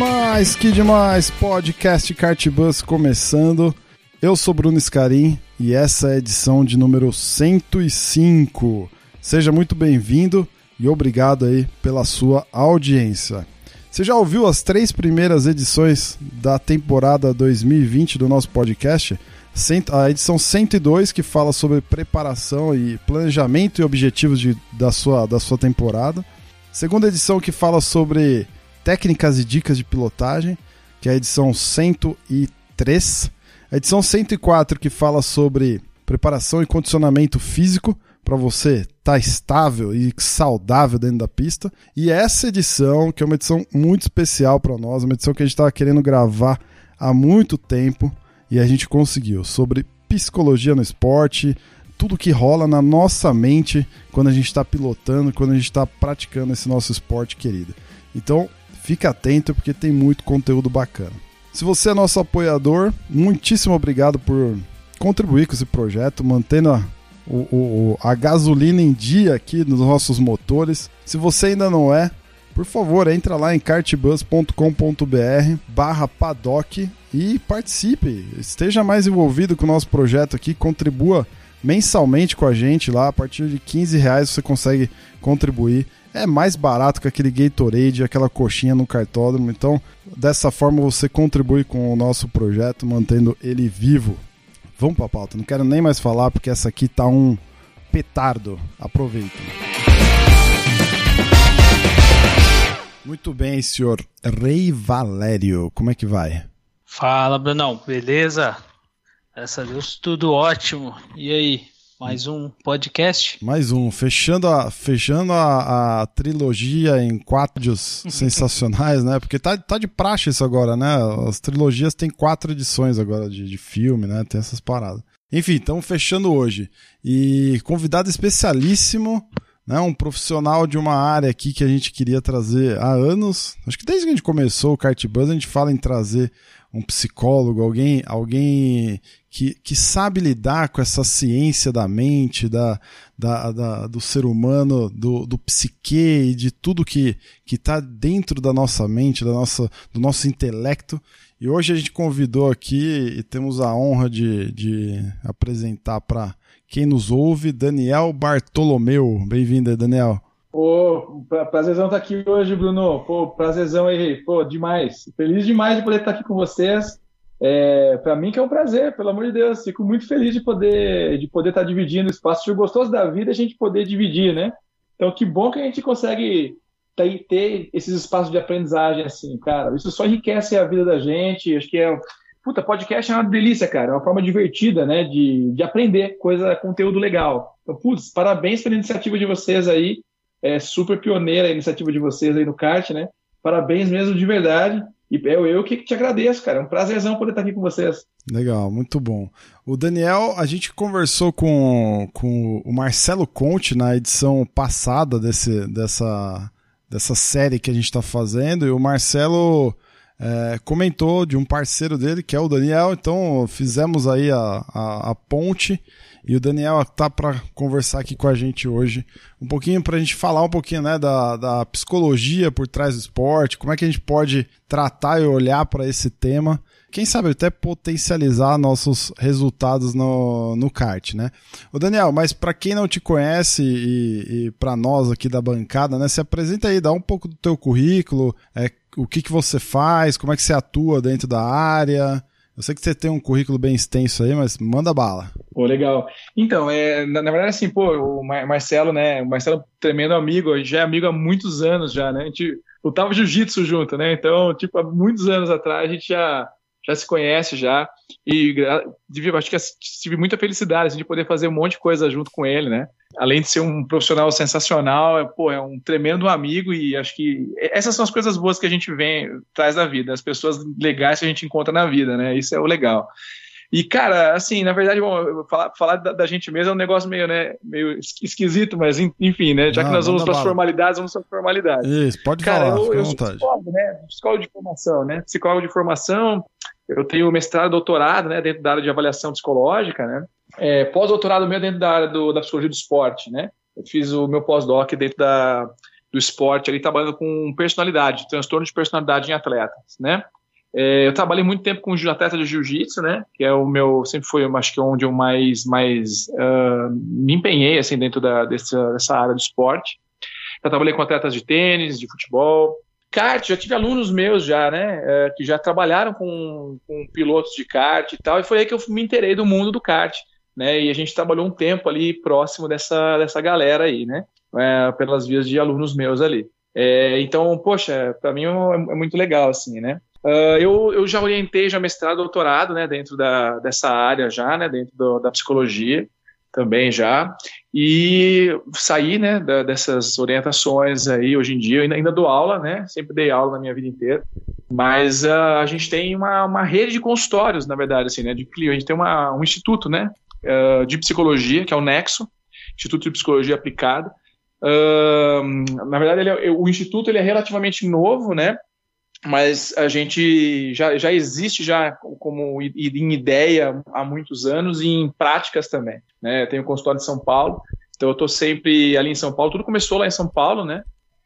Demais, que demais! Podcast Cartbus começando. Eu sou Bruno Scarim e essa é a edição de número 105. Seja muito bem-vindo e obrigado aí pela sua audiência. Você já ouviu as três primeiras edições da temporada 2020 do nosso podcast? A edição 102, que fala sobre preparação e planejamento e objetivos de, da, sua, da sua temporada. Segunda edição, que fala sobre técnicas e dicas de pilotagem, que é a edição 103. A edição 104, que fala sobre preparação e condicionamento físico para você estar tá estável e saudável dentro da pista. E essa edição, que é uma edição muito especial para nós, uma edição que a gente estava querendo gravar há muito tempo e a gente conseguiu, sobre psicologia no esporte, tudo que rola na nossa mente quando a gente está pilotando, quando a gente está praticando esse nosso esporte querido. Então, fica atento porque tem muito conteúdo bacana. Se você é nosso apoiador, muitíssimo obrigado por contribuir com esse projeto, mantendo a o, o, a gasolina em dia aqui nos nossos motores. Se você ainda não é, por favor, entra lá em cartbus.com.br barra paddock e participe. Esteja mais envolvido com o nosso projeto aqui, contribua mensalmente com a gente lá. A partir de 15 reais você consegue contribuir. É mais barato que aquele Gatorade, aquela coxinha no cartódromo. Então, dessa forma você contribui com o nosso projeto, mantendo ele vivo. Vamos pra pauta, não quero nem mais falar porque essa aqui tá um petardo. Aproveita. Muito bem, senhor Rei Valério, como é que vai? Fala, Brunão, beleza? Graças a Deus, tudo ótimo. E aí, mais um podcast? Mais um, fechando a, fechando a, a trilogia em quatro sensacionais, né? Porque tá, tá de praxe isso agora, né? As trilogias têm quatro edições agora de, de filme, né? Tem essas paradas. Enfim, estamos fechando hoje. E convidado especialíssimo, né? Um profissional de uma área aqui que a gente queria trazer há anos. Acho que desde que a gente começou o Kart Buzz, a gente fala em trazer um psicólogo, alguém, alguém que, que sabe lidar com essa ciência da mente, da, da, da do ser humano, do, do psique e de tudo que está dentro da nossa mente, da nossa, do nosso intelecto. E hoje a gente convidou aqui e temos a honra de, de apresentar para quem nos ouve, Daniel Bartolomeu. Bem-vindo Daniel. Pô, prazerzão estar aqui hoje, Bruno. Pô, prazerzão aí. Pô, demais. Feliz demais de poder estar aqui com vocês. É, para mim que é um prazer, pelo amor de Deus. Fico muito feliz de poder de poder estar dividindo o espaço. O gostoso da vida é a gente poder dividir, né? Então, que bom que a gente consegue ter esses espaços de aprendizagem assim, cara. Isso só enriquece a vida da gente. Acho que é Puta, podcast é uma delícia, cara. É uma forma divertida, né? De, de aprender coisa, conteúdo legal. Então, putz, parabéns pela iniciativa de vocês aí é super pioneira a iniciativa de vocês aí no kart, né? Parabéns mesmo de verdade. E eu, eu que te agradeço, cara. É um prazerzão poder estar aqui com vocês. Legal, muito bom. O Daniel, a gente conversou com, com o Marcelo Conte na edição passada desse, dessa, dessa série que a gente está fazendo, e o Marcelo é, comentou de um parceiro dele, que é o Daniel, então fizemos aí a, a, a ponte e o Daniel tá para conversar aqui com a gente hoje, um pouquinho para a gente falar um pouquinho né, da, da psicologia por trás do esporte, como é que a gente pode tratar e olhar para esse tema. Quem sabe até potencializar nossos resultados no, no kart, né? O Daniel, mas para quem não te conhece e, e para nós aqui da bancada, né? Se apresenta aí, dá um pouco do teu currículo, é, o que, que você faz, como é que você atua dentro da área, eu sei que você tem um currículo bem extenso aí, mas manda bala. Pô, legal. Então, é, na, na verdade, assim, pô, o Marcelo, né? O Marcelo, é tremendo amigo, a gente já é amigo há muitos anos já, né? A gente lutava jiu-jitsu junto, né? Então, tipo, há muitos anos atrás a gente já, já se conhece já. E acho que tive muita felicidade assim, de poder fazer um monte de coisa junto com ele, né? Além de ser um profissional sensacional, é, pô, é um tremendo amigo e acho que essas são as coisas boas que a gente vem traz da vida, as pessoas legais que a gente encontra na vida, né? Isso é o legal. E, cara, assim, na verdade, bom, falar, falar da, da, gente mesmo é um negócio meio, né, meio esquisito, mas enfim, né? Já não, que nós vamos para as formalidades, vamos para as formalidades. Isso, pode cara, falar, eu, eu sou psicólogo, né? Psicólogo de formação, né? Psicólogo de formação, eu tenho mestrado, doutorado, né, dentro da área de avaliação psicológica, né? É, pós-doutorado meu dentro da área do, da psicologia do esporte, né? Eu fiz o meu pós-doc dentro da, do esporte, ali trabalhando com personalidade, transtorno de personalidade em atletas, né? É, eu trabalhei muito tempo com atleta de jiu-jitsu, né? Que é o meu, sempre foi, acho que onde eu mais, mais uh, me empenhei, assim, dentro da, dessa, dessa área do esporte. Eu trabalhei com atletas de tênis, de futebol. Kart, já tive alunos meus já, né? Uh, que já trabalharam com, com pilotos de kart e tal. E foi aí que eu me interei do mundo do kart, né? E a gente trabalhou um tempo ali próximo dessa, dessa galera aí, né? É, pelas vias de alunos meus ali. É, então, poxa, para mim é, é muito legal, assim, né? Uh, eu, eu já orientei já mestrado, doutorado, né, dentro da, dessa área já, né, dentro do, da psicologia também já, e saí, né, da, dessas orientações aí, hoje em dia, eu ainda, ainda, dou aula, né, sempre dei aula na minha vida inteira, mas uh, a gente tem uma, uma rede de consultórios, na verdade, assim, né, de a gente tem uma, um instituto, né, uh, de psicologia, que é o Nexo, Instituto de Psicologia Aplicada, na verdade, ele é, o instituto ele é relativamente novo, né? Mas a gente já, já existe já como em ideia há muitos anos e em práticas também. Né? Eu tenho consultório de São Paulo, então eu estou sempre ali em São Paulo. Tudo começou lá em São Paulo, né?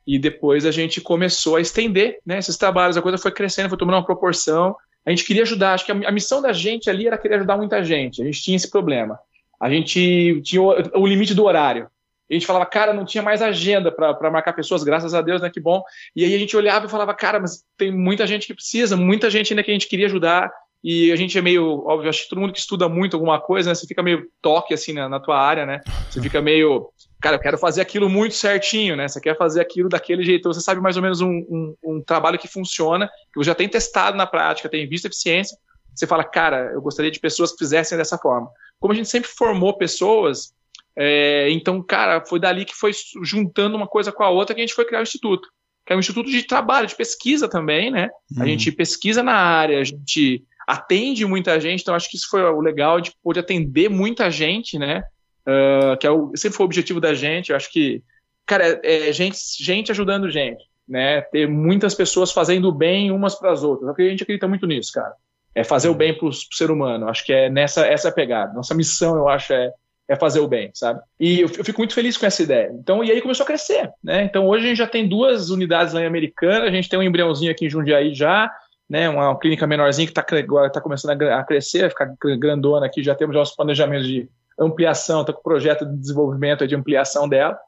E depois a gente começou a estender né, esses trabalhos. A coisa foi crescendo, foi tomando uma proporção. A gente queria ajudar. Acho que a, a missão da gente ali era querer ajudar muita gente. A gente tinha esse problema. A gente tinha o, o limite do horário a gente falava, cara, não tinha mais agenda para marcar pessoas, graças a Deus, né? Que bom. E aí a gente olhava e falava, cara, mas tem muita gente que precisa, muita gente ainda que a gente queria ajudar. E a gente é meio, óbvio, acho que todo mundo que estuda muito alguma coisa, né? Você fica meio toque assim na, na tua área, né? Você fica meio, cara, eu quero fazer aquilo muito certinho, né? Você quer fazer aquilo daquele jeito. Então, você sabe mais ou menos um, um, um trabalho que funciona, que você já tem testado na prática, tem visto eficiência. Você fala, cara, eu gostaria de pessoas que fizessem dessa forma. Como a gente sempre formou pessoas, é, então, cara, foi dali que foi juntando uma coisa com a outra que a gente foi criar o Instituto. Que é um instituto de trabalho, de pesquisa também, né? Uhum. A gente pesquisa na área, a gente atende muita gente, então acho que isso foi o legal de poder atender muita gente, né? Uh, que é o, sempre foi o objetivo da gente. Eu acho que, cara, é, é gente, gente ajudando gente, né? Ter muitas pessoas fazendo bem umas para as outras. A gente acredita muito nisso, cara. É fazer o bem para o ser humano. Acho que é nessa essa é a pegada. Nossa missão, eu acho, é é fazer o bem, sabe? E eu, fico muito feliz com essa ideia. Então, e aí começou a crescer, né? Então, hoje a gente já tem duas unidades lá em Americana, a gente tem um embriãozinho aqui em Jundiaí já, né? Uma clínica menorzinha que está agora tá começando a, crescer, a ficar grandona aqui, já temos já os planejamentos de ampliação, está com o projeto de desenvolvimento de ampliação dela.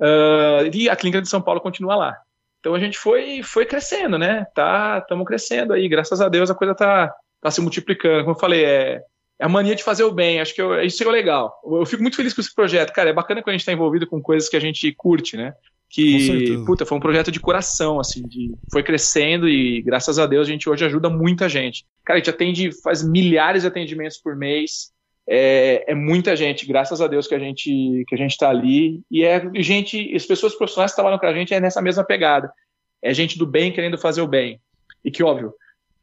Uh, e a clínica de São Paulo continua lá. Então a gente foi, foi crescendo, né? Tá, estamos crescendo aí, graças a Deus a coisa tá, tá se multiplicando. Como eu falei, é a mania de fazer o bem. Acho que eu, isso é legal. Eu fico muito feliz com esse projeto. Cara, é bacana quando a gente está envolvido com coisas que a gente curte, né? Que, puta, foi um projeto de coração, assim, de, foi crescendo e graças a Deus a gente hoje ajuda muita gente. Cara, a gente atende, faz milhares de atendimentos por mês. É, é muita gente, graças a Deus que a gente que a gente está ali e é gente, as pessoas profissionais que trabalham com a gente é nessa mesma pegada. É gente do bem querendo fazer o bem. E que, óbvio,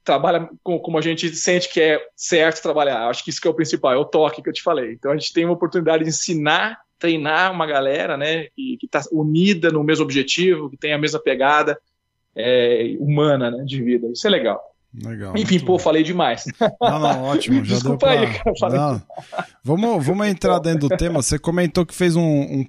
trabalha com, como a gente sente que é certo trabalhar. Acho que isso que é o principal, é o toque que eu te falei. Então a gente tem uma oportunidade de ensinar, treinar uma galera, né, que está unida no mesmo objetivo, que tem a mesma pegada é, humana, né, de vida. Isso é legal. Legal. Enfim, pô, falei demais. Não, não, ótimo. Já Desculpa pra... aí, cara. Não. Vamos, vamos entrar dentro do tema. Você comentou que fez um, um,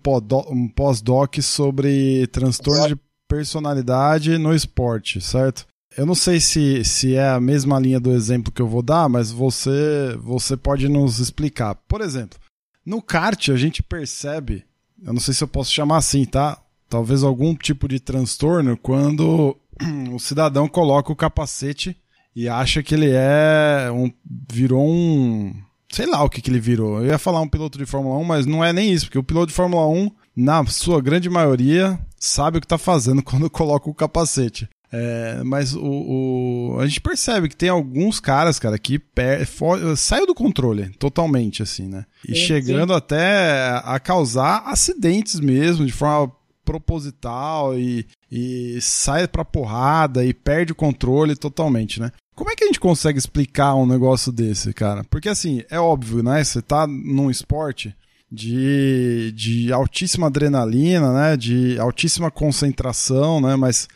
um pós-doc sobre transtorno de personalidade no esporte, certo? Eu não sei se, se é a mesma linha do exemplo que eu vou dar, mas você, você pode nos explicar. Por exemplo, no kart a gente percebe, eu não sei se eu posso chamar assim, tá? Talvez algum tipo de transtorno quando o cidadão coloca o capacete e acha que ele é um. virou um. Sei lá o que, que ele virou. Eu ia falar um piloto de Fórmula 1, mas não é nem isso, porque o piloto de Fórmula 1, na sua grande maioria, sabe o que está fazendo quando coloca o capacete. É, mas o, o, a gente percebe que tem alguns caras, cara, que per, for, saiu do controle totalmente, assim, né? E sim, chegando sim. até a causar acidentes mesmo, de forma proposital e, e sai pra porrada e perde o controle totalmente, né? Como é que a gente consegue explicar um negócio desse, cara? Porque assim, é óbvio, né? Você tá num esporte de, de altíssima adrenalina, né? De altíssima concentração, né? Mas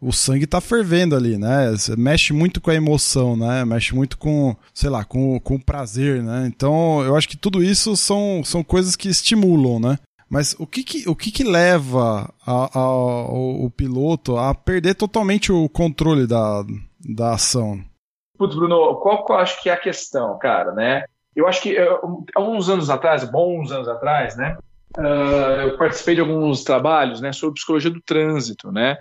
o sangue tá fervendo ali, né? Mexe muito com a emoção, né? Mexe muito com, sei lá, com, com o prazer, né? Então, eu acho que tudo isso são, são coisas que estimulam, né? Mas o que que, o que, que leva a, a, o, o piloto a perder totalmente o controle da, da ação? Putz, Bruno, qual que eu acho que é a questão, cara, né? Eu acho que uh, há uns anos atrás, bons anos atrás, né? Uh, eu participei de alguns trabalhos né, sobre psicologia do trânsito, né?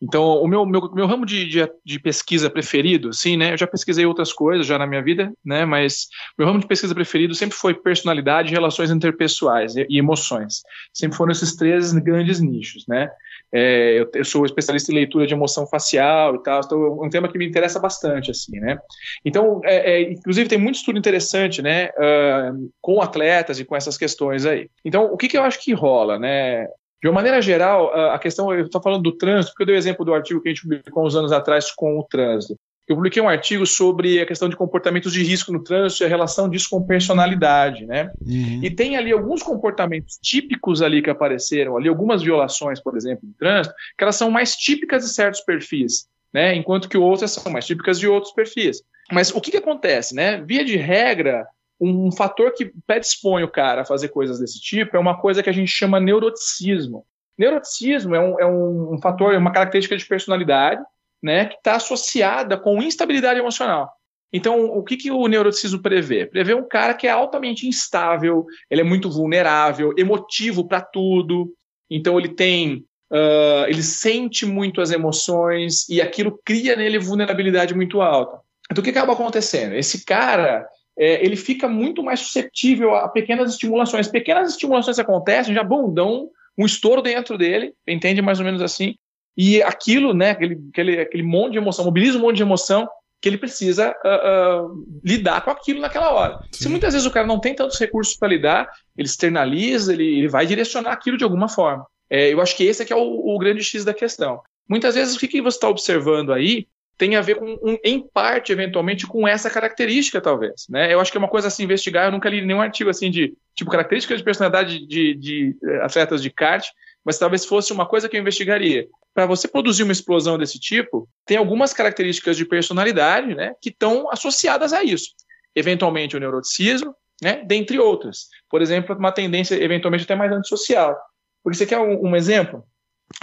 Então, o meu, meu, meu ramo de, de, de, pesquisa preferido, assim, né? Eu já pesquisei outras coisas já na minha vida, né? Mas meu ramo de pesquisa preferido sempre foi personalidade, relações interpessoais e, e emoções. Sempre foram esses três grandes nichos, né? É, eu, eu, sou especialista em leitura de emoção facial e tal, então é um tema que me interessa bastante, assim, né? Então, é, é, inclusive tem muito estudo interessante, né? Uh, com atletas e com essas questões aí. Então, o que, que eu acho que rola, né? De uma maneira geral, a questão, eu estou falando do trânsito, porque eu dei o exemplo do artigo que a gente publicou uns anos atrás com o trânsito. Eu publiquei um artigo sobre a questão de comportamentos de risco no trânsito e a relação disso com personalidade, né? Uhum. E tem ali alguns comportamentos típicos ali que apareceram, ali algumas violações, por exemplo, no trânsito, que elas são mais típicas de certos perfis, né? Enquanto que outras são mais típicas de outros perfis. Mas o que, que acontece, né? Via de regra, um fator que predispõe o cara a fazer coisas desse tipo é uma coisa que a gente chama neuroticismo. Neuroticismo é um, é um fator, é uma característica de personalidade né, que está associada com instabilidade emocional. Então, o que, que o neuroticismo prevê? Prevê um cara que é altamente instável, ele é muito vulnerável, emotivo para tudo. Então, ele tem. Uh, ele sente muito as emoções e aquilo cria nele vulnerabilidade muito alta. Então, o que acaba acontecendo? Esse cara é, ele fica muito mais suscetível a pequenas estimulações. Pequenas estimulações acontecem, já bom, dão um estouro dentro dele, entende mais ou menos assim, e aquilo, né, aquele, aquele, aquele monte de emoção, mobiliza um monte de emoção que ele precisa uh, uh, lidar com aquilo naquela hora. Sim. Se muitas vezes o cara não tem tantos recursos para lidar, ele externaliza, ele, ele, vai direcionar aquilo de alguma forma. É, eu acho que esse é, que é o, o, grande X da questão. Muitas vezes o que, que você está observando aí tem a ver com, um, em parte, eventualmente, com essa característica, talvez. Né? Eu acho que é uma coisa a se investigar. Eu nunca li nenhum artigo assim de tipo características de personalidade de, de, de eh, atletas de kart, mas talvez fosse uma coisa que eu investigaria. Para você produzir uma explosão desse tipo, tem algumas características de personalidade né, que estão associadas a isso. Eventualmente o neuroticismo, né, dentre outras. Por exemplo, uma tendência eventualmente até mais antissocial. Porque você quer um, um exemplo?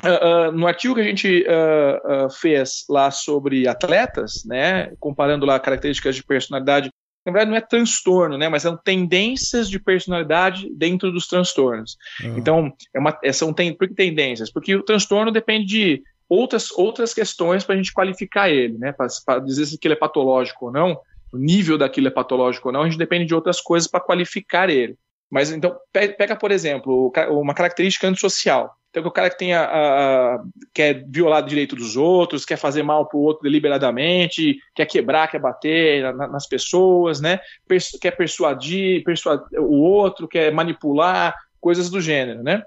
Uh, uh, no artigo que a gente uh, fez lá sobre atletas, né, comparando lá características de personalidade, na verdade não é transtorno, né, mas são tendências de personalidade dentro dos transtornos. Uhum. Então, é uma, é, são tem, por que tendências? Porque o transtorno depende de outras, outras questões para a gente qualificar ele, né, para dizer se ele é patológico ou não, o nível daquilo é patológico ou não, a gente depende de outras coisas para qualificar ele. Mas então, pega, por exemplo, uma característica antissocial. Então, o cara que tem a, a, quer violar o direito dos outros, quer fazer mal para o outro deliberadamente, quer quebrar, quer bater na, nas pessoas, né? Quer persuadir, persuadir o outro, quer manipular, coisas do gênero, né?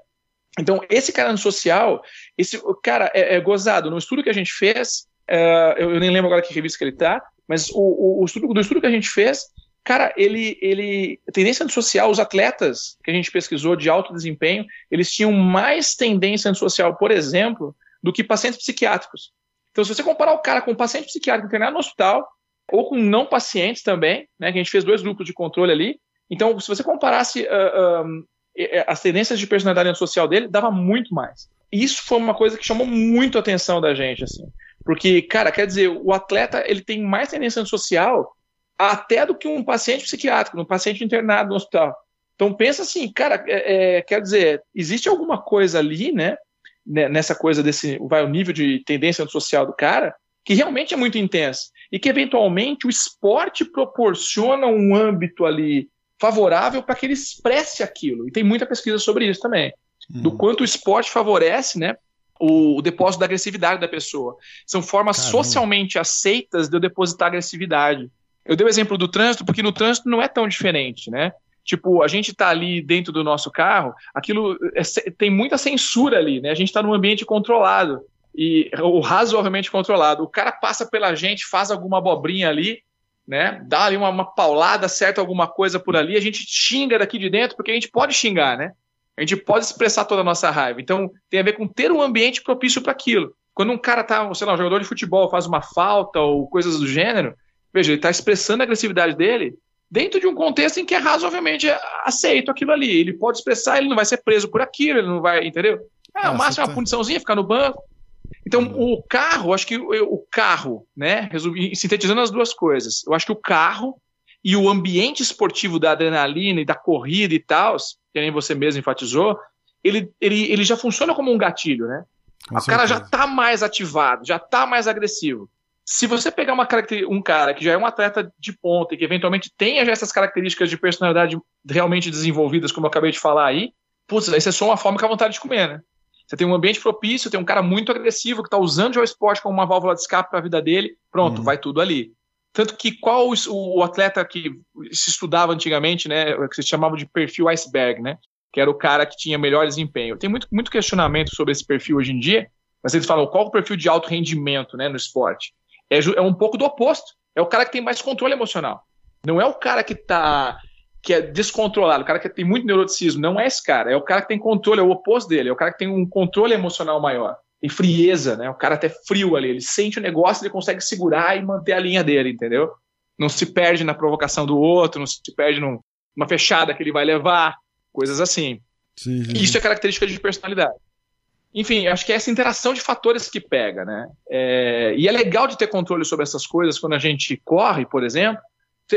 Então, esse cara no social, esse cara é, é gozado. No estudo que a gente fez, uh, eu, eu, nem lembro agora que revista que ele está, mas o, o, o estudo, do estudo que a gente fez, Cara, ele, ele, tendência antissocial, os atletas que a gente pesquisou de alto desempenho, eles tinham mais tendência antissocial, por exemplo, do que pacientes psiquiátricos. Então, se você comparar o cara com um paciente psiquiátrico internado no hospital, ou com não pacientes também, né, que a gente fez dois grupos de controle ali, então, se você comparasse uh, as tendências de personalidade antissocial dele, dava muito mais. Isso foi uma coisa que chamou muito a atenção da gente, assim. Porque, cara, quer dizer, o atleta ele tem mais tendência antissocial até do que um paciente psiquiátrico, um paciente internado no hospital. Então pensa assim, cara, é, é, quer dizer, existe alguma coisa ali, né, né, nessa coisa desse, vai o nível de tendência social do cara, que realmente é muito intensa e que eventualmente o esporte proporciona um âmbito ali favorável para que ele expresse aquilo. E tem muita pesquisa sobre isso também, uhum. do quanto o esporte favorece, né, o, o, depósito da agressividade da pessoa. São formas Caramba. socialmente aceitas de eu depositar agressividade. Eu dei o exemplo do trânsito, porque no trânsito não é tão diferente, né? Tipo, a gente está ali dentro do nosso carro, aquilo é, tem muita censura ali, né? A gente está num ambiente controlado e ou razoavelmente controlado. O cara passa pela gente, faz alguma abobrinha ali, né? Dá ali uma, uma paulada, acerta alguma coisa por ali, a gente xinga daqui de dentro, porque a gente pode xingar, né? A gente pode expressar toda a nossa raiva. Então, tem a ver com ter um ambiente propício para aquilo. Quando um cara tá, sei lá, um jogador de futebol faz uma falta ou coisas do gênero, veja, ele está expressando a agressividade dele dentro de um contexto em que é razoavelmente aceito aquilo ali. Ele pode expressar, ele não vai ser preso por aquilo, ele não vai, entendeu? É, o máximo é uma puniçãozinha, ficar no banco. Então, uhum. o carro, acho que o, carro, né, sintetizando as duas coisas, eu acho que o carro e o ambiente esportivo da adrenalina e da corrida e tal, que nem você mesmo enfatizou, ele, ele, ele já funciona como um gatilho, né? Com o certeza. cara já está mais ativado, já está mais agressivo. Se você pegar uma um cara que já é um atleta de ponta e que eventualmente tenha já essas características de personalidade realmente desenvolvidas, como eu acabei de falar aí, putz, aí você só uma fome com a vontade de comer, né? Você tem um ambiente propício, tem um cara muito agressivo que está usando o esporte como uma válvula de escape para a vida dele, pronto, uhum. vai tudo ali. Tanto que qual o, o, atleta que se estudava antigamente, né, que se chamava de perfil iceberg, né, que era o cara que tinha melhor desempenho. Tem muito, muito questionamento sobre esse perfil hoje em dia, mas eles falam qual é o perfil de alto rendimento né, no esporte. É, é um pouco do oposto. É o cara que tem mais controle emocional. Não é o cara que está que é descontrolado, o cara que tem muito neuroticismo, não é esse cara, é o cara que tem controle, é o oposto dele, é o cara que tem um controle emocional maior, tem frieza, né? O cara até frio ali, ele sente o negócio, ele consegue segurar e manter a linha dele, entendeu? Não se perde na provocação do outro, não se perde numa fechada que ele vai levar, coisas assim. Sim, sim. Isso é característica de personalidade. Enfim, acho que é essa interação de fatores que pega, né? É, e é legal de ter controle sobre essas coisas quando a gente corre, por exemplo,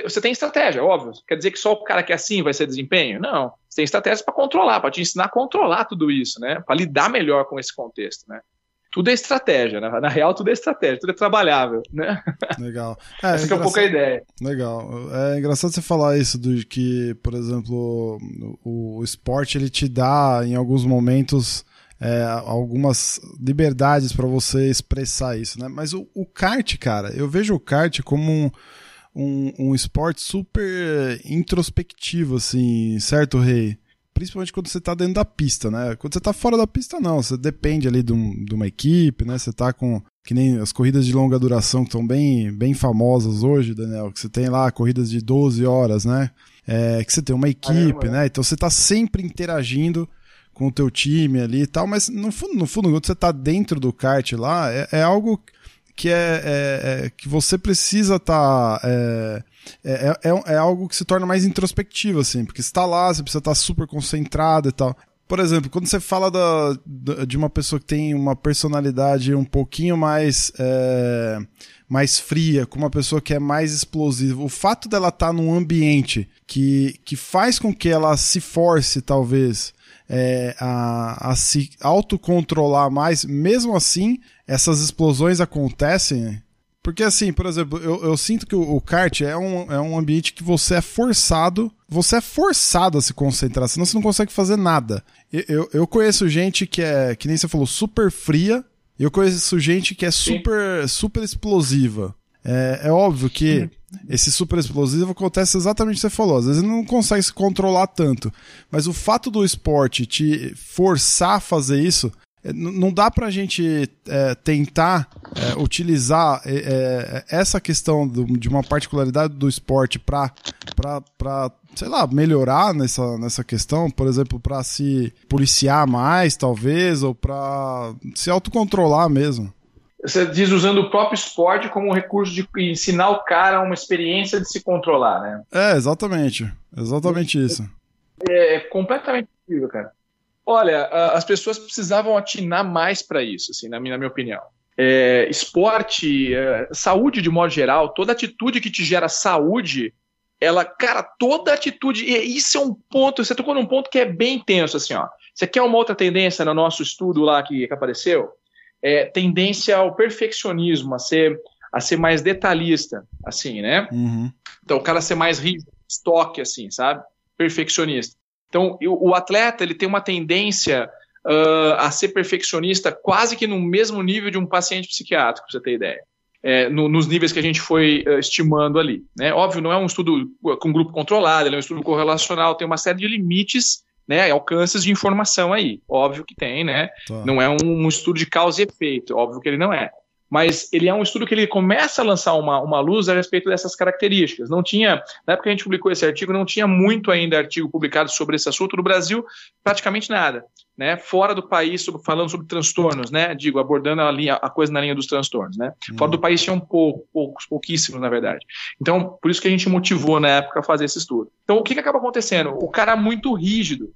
você tem estratégia, óbvio. Quer dizer que só o cara que é assim vai ser desempenho? Não. Você tem estratégia para controlar, para te ensinar a controlar tudo isso, né? Para lidar melhor com esse contexto, né? Tudo é estratégia, né? Na real, tudo é estratégia, tudo é trabalhável, né? Legal. É, Essa é, é um pouco a ideia. Legal. É engraçado você falar isso, do que, por exemplo, o, o esporte ele te dá, em alguns momentos, é, algumas liberdades para você expressar isso, né? Mas o, o kart, cara, eu vejo o kart como um um, um esporte super introspectivo, assim, certo, Rei? Principalmente quando você tá dentro da pista, né? Quando você tá fora da pista, não. Você depende ali de, um, de uma equipe, né? Você tá com. Que nem as corridas de longa duração que estão bem, bem famosas hoje, Daniel. Que você tem lá corridas de 12 horas, né? É, que você tem uma equipe, né? Então você tá sempre interagindo com o teu time ali e tal, mas no fundo, no fundo, quando você tá dentro do kart lá, é, é algo que é, é, é que você precisa. Tá, é, é, é, é, algo que se torna mais introspectivo, assim, porque você tá lá, você precisa estar tá super concentrado e tal. Por exemplo, quando você fala da, de uma pessoa que tem uma personalidade um pouquinho mais, é, mais fria, com uma pessoa que é mais explosiva, o fato dela estar tá num ambiente que, que faz com que ela se force, talvez, é, a, a se autocontrolar mais, mesmo assim, essas explosões acontecem. Porque assim, por exemplo, eu, eu sinto que o, o, kart é um, é um ambiente que você é forçado, você é forçado a se concentrar, senão você não consegue fazer nada. Eu, eu, eu conheço gente que é, que nem você falou, super fria, e eu conheço gente que é super, super explosiva. É, é óbvio que esse super explosivo acontece exatamente o que você falou. Às vezes não consegue se controlar tanto. Mas o fato do esporte te forçar a fazer isso, é, não dá pra gente é, tentar é, utilizar é, é, essa questão do, de uma particularidade do esporte pra, pra, pra, sei lá, melhorar nessa, nessa questão, por exemplo, pra se policiar mais, talvez, ou pra se autocontrolar mesmo. Você diz usando o próprio esporte como um recurso de ensinar o cara uma experiência de se controlar, né? É, exatamente. Exatamente isso. É, é completamente possível, cara. Olha, as pessoas precisavam atinar mais para isso, assim, na minha, na minha opinião. É, esporte, é, saúde de modo geral, toda atitude que te gera saúde, ela, cara, toda atitude, e isso é um ponto, você tocou num ponto que é bem tenso, assim, ó. Você quer uma outra tendência no nosso estudo lá que, que apareceu? É, tendência ao perfeccionismo, a ser, a ser mais detalhista, assim, né? Uhum. Então, o cara ser mais rígido, estoque, assim, sabe? Perfeccionista. Então, o, o atleta, ele tem uma tendência uh, a ser perfeccionista quase que no mesmo nível de um paciente psiquiátrico, para você ter ideia. É, no, nos níveis que a gente foi uh, estimando ali. Né? Óbvio, não é um estudo com grupo controlado, ele é um estudo correlacional, tem uma série de limites, né, alcances de informação aí. Óbvio que tem, né? Tá. Não é um, um, estudo de causa e efeito, óbvio que ele não é mas ele é um estudo que ele começa a lançar uma, uma luz a respeito dessas características. Não tinha, na época que a gente publicou esse artigo, não tinha muito ainda artigo publicado sobre esse assunto no Brasil, praticamente nada, né? Fora do país, sobre, falando sobre transtornos, né? Digo, abordando a, linha, a coisa na linha dos transtornos, né? Hum. Fora do país tinha um pouco, poucos, pouquíssimos, na verdade. Então, por isso que a gente motivou na época a fazer esse estudo. Então, o que, que acaba acontecendo? O cara é muito rígido,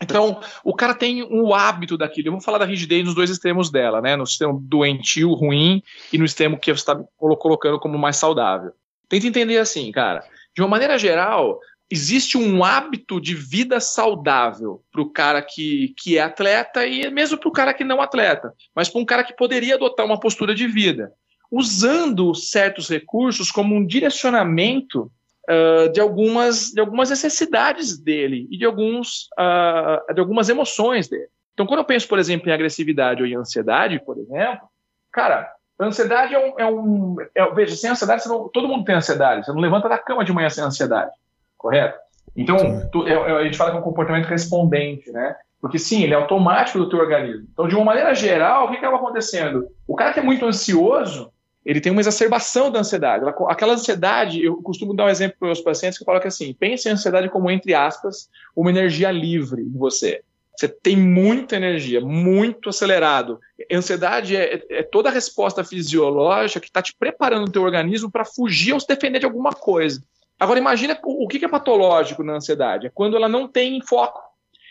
então, o cara tem um hábito daquilo. Eu vou falar da rigidez nos dois extremos dela, né? No sistema doentio, ruim, e no extremo que você está colocando como mais saudável. Tenta entender assim, cara. De uma maneira geral, existe um hábito de vida saudável para o cara que, que é atleta e mesmo para o cara que não é atleta, mas para um cara que poderia adotar uma postura de vida, usando certos recursos como um direcionamento uh, de, algumas, de algumas necessidades dele e de, alguns, uh, de algumas emoções dele. Então, quando eu penso, por exemplo, em agressividade ou em ansiedade, por exemplo, cara, ansiedade é um. É um é, veja, sem ansiedade, não, todo mundo tem ansiedade. Você não levanta da cama de manhã sem ansiedade, correto? Então, tu, é, é, a gente fala que é um comportamento respondente, né? Porque sim, ele é automático do teu organismo. Então, de uma maneira geral, o que acaba acontecendo? O cara que é muito ansioso, ele tem uma exacerbação da ansiedade. aquela ansiedade, eu costumo dar um exemplo para os meus pacientes que eu falo que assim, pense em ansiedade como, entre aspas, uma energia livre em você. Você tem muita energia, muito acelerado. Ansiedade é, é, é toda a resposta fisiológica que está te preparando o teu organismo para fugir ou se defender de alguma coisa. Agora imagina o, o que é patológico na ansiedade. É quando ela não tem foco.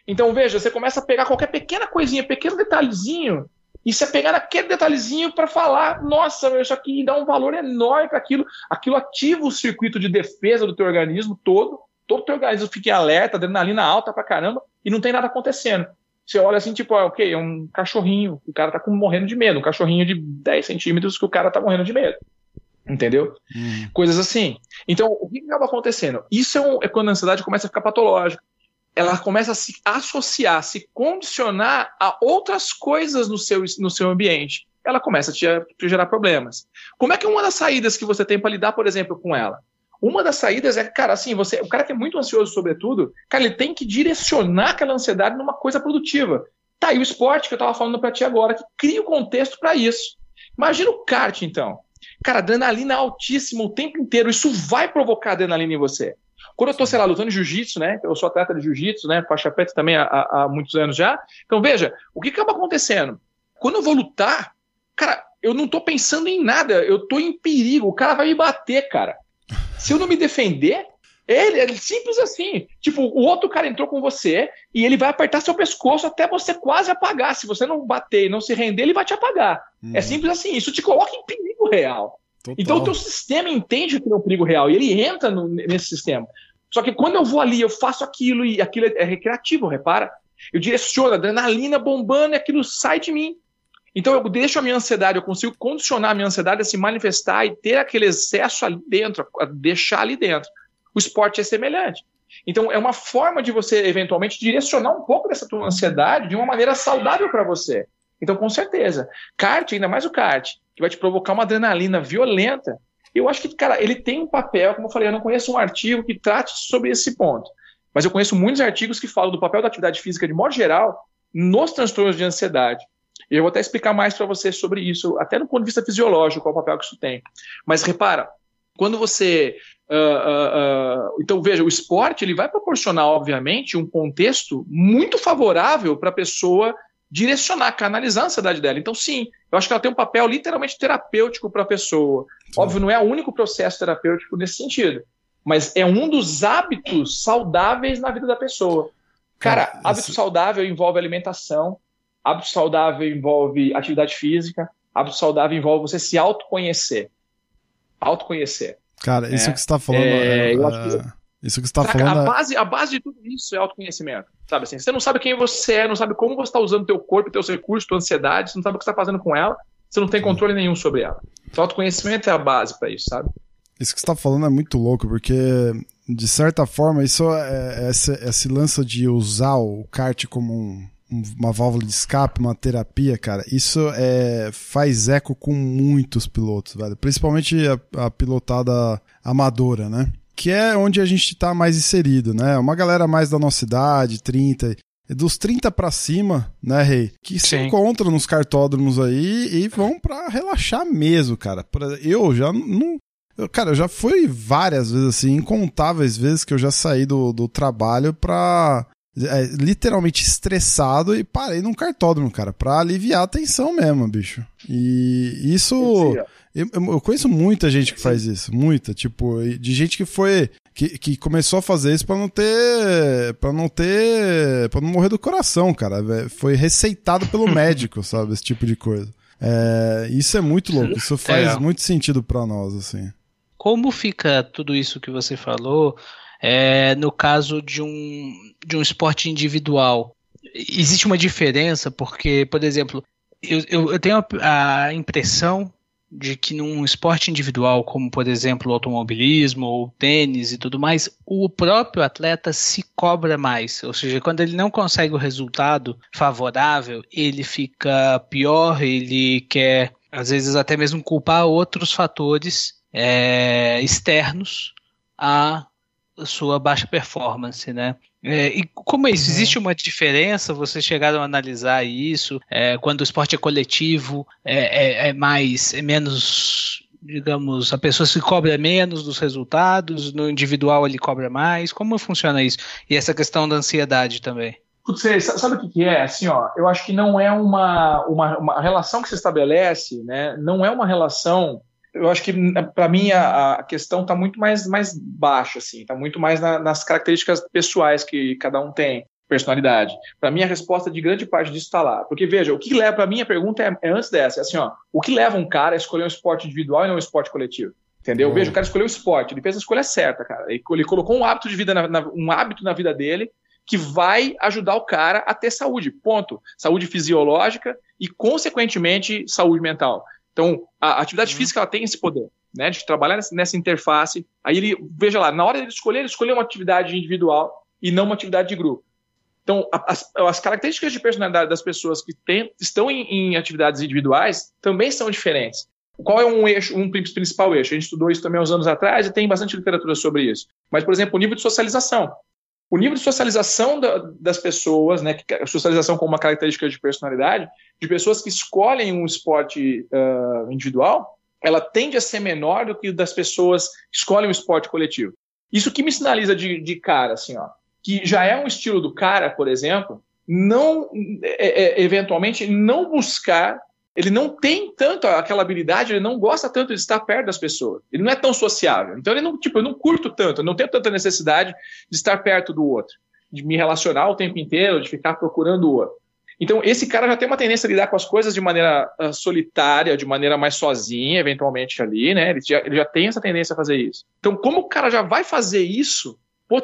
Então veja, você começa a pegar qualquer pequena coisinha, pequeno detalhezinho, e você pegar aquele detalhezinho para falar, nossa, isso aqui dá um valor enorme para aquilo, aquilo ativa o circuito de defesa do teu organismo todo, todo o teu organismo fica em alerta, adrenalina alta pra caramba, e não tem nada acontecendo. Você olha assim, tipo, ah, ok, é um cachorrinho, o cara tá com, morrendo de medo, um cachorrinho de 10 centímetros que o cara tá morrendo de medo. Entendeu? Hum. Coisas assim. Então, o que acaba acontecendo? Isso é, um, é quando a ansiedade começa a ficar patológica ela começa a se associar, se condicionar a outras coisas no seu, no seu ambiente. Ela começa a te, a te gerar problemas. Como é que é uma das saídas que você tem para lidar, por exemplo, com ela? Uma das saídas é, cara, assim, você, o cara que é muito ansioso, sobretudo, cara, ele tem que direcionar aquela ansiedade numa coisa produtiva. Tá aí o esporte que eu estava falando para ti agora, que cria o contexto para isso. Imagina o kart, então. Cara, adrenalina altíssima o tempo inteiro. Isso vai provocar adrenalina em você. Quando eu estou, sei lá, lutando jiu-jitsu, né? Eu sou atleta de jiu-jitsu, né? Faixa preta também há, há, muitos anos já. Então, veja, o que acaba acontecendo? Quando eu vou lutar, cara, eu não estou pensando em nada, eu estou em perigo, o cara vai me bater, cara. Se eu não me defender, ele é simples assim. Tipo, o outro cara entrou com você e ele vai apertar seu pescoço até você quase apagar. Se você não bater e não se render, ele vai te apagar. Hum. É uhum. simples assim. Isso te coloca em perigo real. Total. Então o teu sistema entende que é um perigo real e ele entra no, nesse sistema. Só que quando eu vou ali, eu faço aquilo e aquilo é recreativo, repara? Eu direciono, adrenalina bombando e aquilo sai de mim. Então eu deixo a minha ansiedade, eu consigo condicionar a minha ansiedade a se manifestar e ter aquele excesso ali dentro, a deixar ali dentro. O esporte é semelhante. Então é uma forma de você eventualmente direcionar um pouco dessa tua ansiedade de uma maneira saudável para você. Então com certeza, kart, ainda mais o kart, que vai te provocar uma adrenalina violenta, eu acho que, cara, ele tem um papel, como eu falei, eu não conheço um artigo que trate sobre esse ponto. Mas eu conheço muitos artigos que falam do papel da atividade física de modo geral nos transtornos de ansiedade. Eu vou até explicar mais para você sobre isso, até do ponto de vista fisiológico, qual o papel que isso tem. Mas repara, quando você. Uh, uh, uh, então, veja, o esporte ele vai proporcionar, obviamente, um contexto muito favorável para a pessoa direcionar, canalizar a ansiedade dela. Então, sim, eu acho que ela tem um papel literalmente terapêutico para a pessoa. Sim. Óbvio, não é o único processo terapêutico nesse sentido, mas é um dos hábitos saudáveis na vida da pessoa. Cara, Cara hábito saudável envolve alimentação, hábito saudável envolve atividade física, hábito saudável envolve você se autoconhecer. Autoconhecer. Cara, isso é, que você está falando. É, é, eu acho que é, isso que você está falando. A é base, a base de tudo isso é autoconhecimento. Sabe assim? Você não sabe quem você é, não sabe como você está usando teu corpo, teus recursos, tua ansiedade, você não sabe o que você está fazendo com ela, você não tem controle nenhum sobre ela. Então, autoconhecimento é a base para isso, sabe? Isso que você está falando é muito louco, porque, de certa forma, isso é, é esse, esse lance de usar o kart como um, uma válvula de escape, uma terapia, cara, isso é, faz eco com muitos pilotos, velho. Principalmente a, a pilotada amadora, né? Que é onde a gente tá mais inserido, né? Uma galera mais da nossa idade, 30, dos 30 para cima, né, Rei? Que Sim. se encontram nos cartódromos aí e vão para relaxar mesmo, cara. Eu já não. cara, eu já fui várias vezes assim, incontáveis vezes que eu já saí do, do trabalho pra é, literalmente estressado e parei num cartódromo, cara, pra aliviar a tensão mesmo, bicho. E isso. Eu, eu, conheço muita gente que faz isso, muita, tipo, de gente que foi. Que, que começou a fazer isso para não ter. para não ter. para não morrer do coração, cara. Foi receitado pelo médico, sabe? Esse tipo de coisa. É, isso é muito louco, isso faz é. muito sentido para nós, assim. Como fica tudo isso que você falou é, no caso de um, de um esporte individual, existe uma diferença, porque, por exemplo, eu, eu, eu tenho a, a impressão de que num esporte individual, como por exemplo o automobilismo ou tênis e tudo mais, o próprio atleta se cobra mais. Ou seja, quando ele não consegue o resultado favorável, ele fica pior, ele quer às vezes até mesmo culpar outros fatores é, externos a sua baixa performance, né? É, e como é isso? Uhum. Existe uma diferença? Vocês chegaram a analisar isso? É, quando o esporte é coletivo, é, é, é, mais, é menos, digamos, a pessoa se cobra menos dos resultados, no individual ele cobra mais. Como funciona isso? E essa questão da ansiedade também? Putz, sabe o que é? Assim, ó, eu acho que não é uma, uma, uma relação que se estabelece, né? Não é uma relação eu acho que para mim a, a questão está muito mais, mais baixa, assim, está muito mais na, nas características pessoais que cada um tem, personalidade. Para mim a resposta de grande parte disso está lá, porque veja, o que leva para mim a pergunta é, é, antes dessa, é assim, ó, o que leva um cara a escolher um esporte individual e não um esporte coletivo? Entendeu? Uhum. Veja, o cara escolheu o esporte, ele fez a escolha certa, cara. Ele, ele colocou um hábito de vida, na, na, um hábito na vida dele que vai ajudar o cara a ter saúde. Ponto. Saúde fisiológica e, consequentemente, saúde mental. Então, a atividade uhum. física ela tem esse poder, né, de trabalhar nessa interface. Aí ele, veja lá, na hora de escolher, ele escolheu uma atividade individual e não uma atividade de grupo. Então, as, as características de personalidade das pessoas que tem, estão em, em, atividades individuais também são diferentes. Qual é um eixo, um principal eixo? A gente estudou isso também uns anos atrás e tem bastante literatura sobre isso. Mas, por exemplo, o nível de socialização. O nível de socialização da, das pessoas, né, socialização como uma característica de personalidade, de pessoas que escolhem um esporte uh, individual, ela tende a ser menor do que das pessoas que escolhem um esporte coletivo. Isso que me sinaliza de, de cara, assim, ó, que já é um estilo do cara, por exemplo, não é, é, eventualmente não buscar ele não tem tanto aquela habilidade, ele não gosta tanto de estar perto das pessoas. Ele não é tão sociável. Então ele não, tipo, eu não curto tanto, eu não tenho tanta necessidade de estar perto do outro, de me relacionar o tempo inteiro, de ficar procurando o outro. Então esse cara já tem uma tendência a lidar com as coisas de maneira uh, solitária, de maneira mais sozinha, eventualmente ali, né? Ele já, ele já tem essa tendência a fazer isso. Então como o cara já vai fazer isso,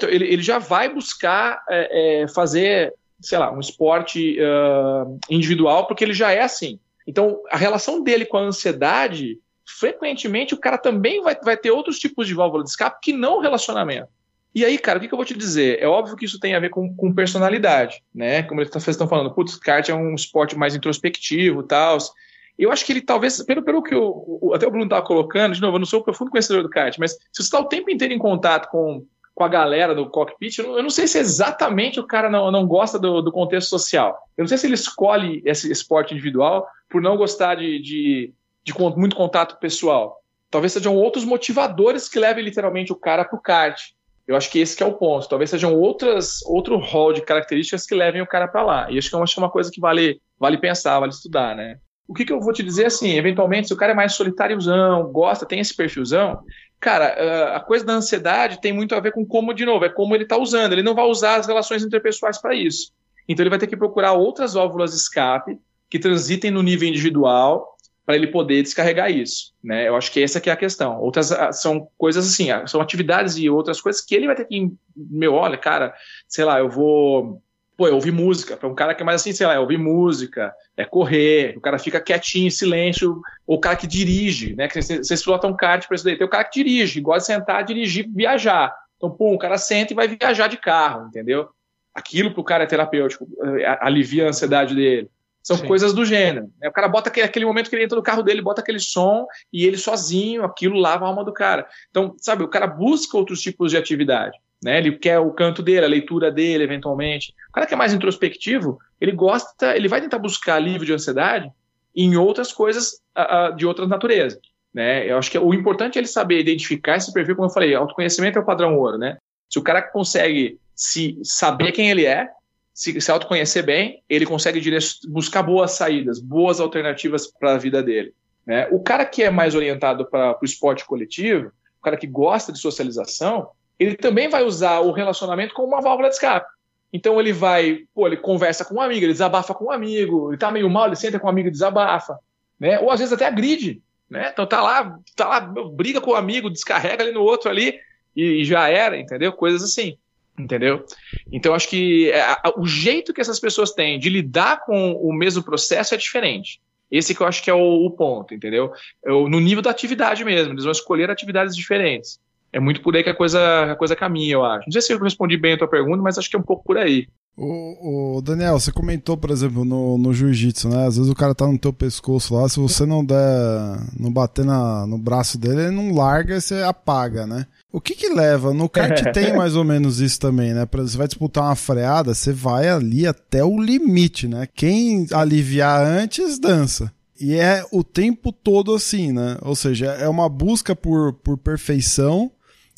ele, ele já vai buscar é, é, fazer, sei lá, um esporte uh, individual, porque ele já é assim. Então, a relação dele com a ansiedade, frequentemente o cara também vai, vai ter outros tipos de válvula de escape que não o relacionamento. E aí, cara, o que, que, eu vou te dizer? É óbvio que isso tem a ver com, com personalidade, né? Como vocês estão falando, putz, kart é um esporte mais introspectivo e tal. Eu acho que ele talvez, pelo, pelo que eu, até o Bruno estava colocando, de novo, eu não sou um profundo conhecedor do kart, mas se você está o tempo inteiro em contato com, com a galera do cockpit, eu não, eu não sei se exatamente o cara não, não gosta do, do, contexto social. Eu não sei se ele escolhe esse esporte individual por não gostar de, de, de muito contato pessoal. Talvez sejam outros motivadores que levem literalmente o cara para o kart. Eu acho que esse que é o ponto. Talvez sejam outras, outro rol de características que levem o cara para lá. E acho que é uma, é coisa que vale, vale pensar, vale estudar, né? O que, que eu vou te dizer assim, eventualmente, se o cara é mais solitáriozão, gosta, tem esse perfilzão, cara, a coisa da ansiedade tem muito a ver com como, de novo, é como ele está usando. Ele não vai usar as relações interpessoais para isso. Então ele vai ter que procurar outras válvulas de escape que transitem no nível individual para ele poder descarregar isso, né? Eu acho que essa que é a questão. Outras ah, são coisas assim, ah, são atividades e outras coisas que ele vai ter que, meu, olha, cara, sei lá, eu vou, pô, eu ouvir música, para um cara que é mais assim, sei lá, é ouvir música, é correr, o cara fica quietinho, em silêncio, ou o cara que dirige, né? Que vocês pilotam kart para isso daí, tem o cara que dirige, gosta de sentar, dirigir, viajar. Então, pô, o cara senta e vai viajar de carro, entendeu? aquilo para o cara é terapêutico, é, alivia a ansiedade dele. São Sim. coisas do gênero. Né? O cara bota aquele, aquele momento que ele entra no carro dele, bota aquele som e ele sozinho, aquilo lava a alma do cara. Então, sabe, o cara busca outros tipos de atividade. Né? Ele quer o canto dele, a leitura dele, eventualmente. O cara que é mais introspectivo, ele gosta, ele vai tentar buscar alívio de ansiedade em outras coisas uh, uh, de outras naturezas. Né? Eu acho que o importante é ele saber identificar esse perfil, como eu falei, autoconhecimento é o padrão ouro, né? Se o cara consegue se saber quem ele é, se, se autoconhecer bem, ele consegue buscar boas saídas, boas alternativas para a vida dele. Né? O cara que é mais orientado para o esporte coletivo, o cara que gosta de socialização, ele também vai usar o relacionamento como uma válvula de escape. Então ele vai, pô, ele conversa com um amigo, ele desabafa com um amigo, ele tá meio mal, ele senta com um amigo e desabafa, né? Ou às vezes até agride, né? Então tá lá, tá lá, briga com o um amigo, descarrega ali no outro ali e, e já era, entendeu? Coisas assim. Entendeu? Então, acho que é, o jeito que essas pessoas têm de lidar com o mesmo processo é diferente. Esse que eu acho que é o, o ponto, entendeu? Eu, no nível da atividade mesmo, eles vão escolher atividades diferentes. É muito por aí que a coisa, a coisa caminha, eu acho. Não sei se eu respondi bem a tua pergunta, mas acho que é um pouco por aí. O, o Daniel, você comentou, por exemplo, no, no jiu-jitsu, né? Às vezes o cara tá no teu pescoço lá, se você não der, não bater na, no braço dele, ele não larga, você apaga, né? O que que leva? No kart tem mais ou menos isso também, né? Você vai disputar uma freada, você vai ali até o limite, né? Quem aliviar antes, dança. E é o tempo todo assim, né? Ou seja, é uma busca por, por perfeição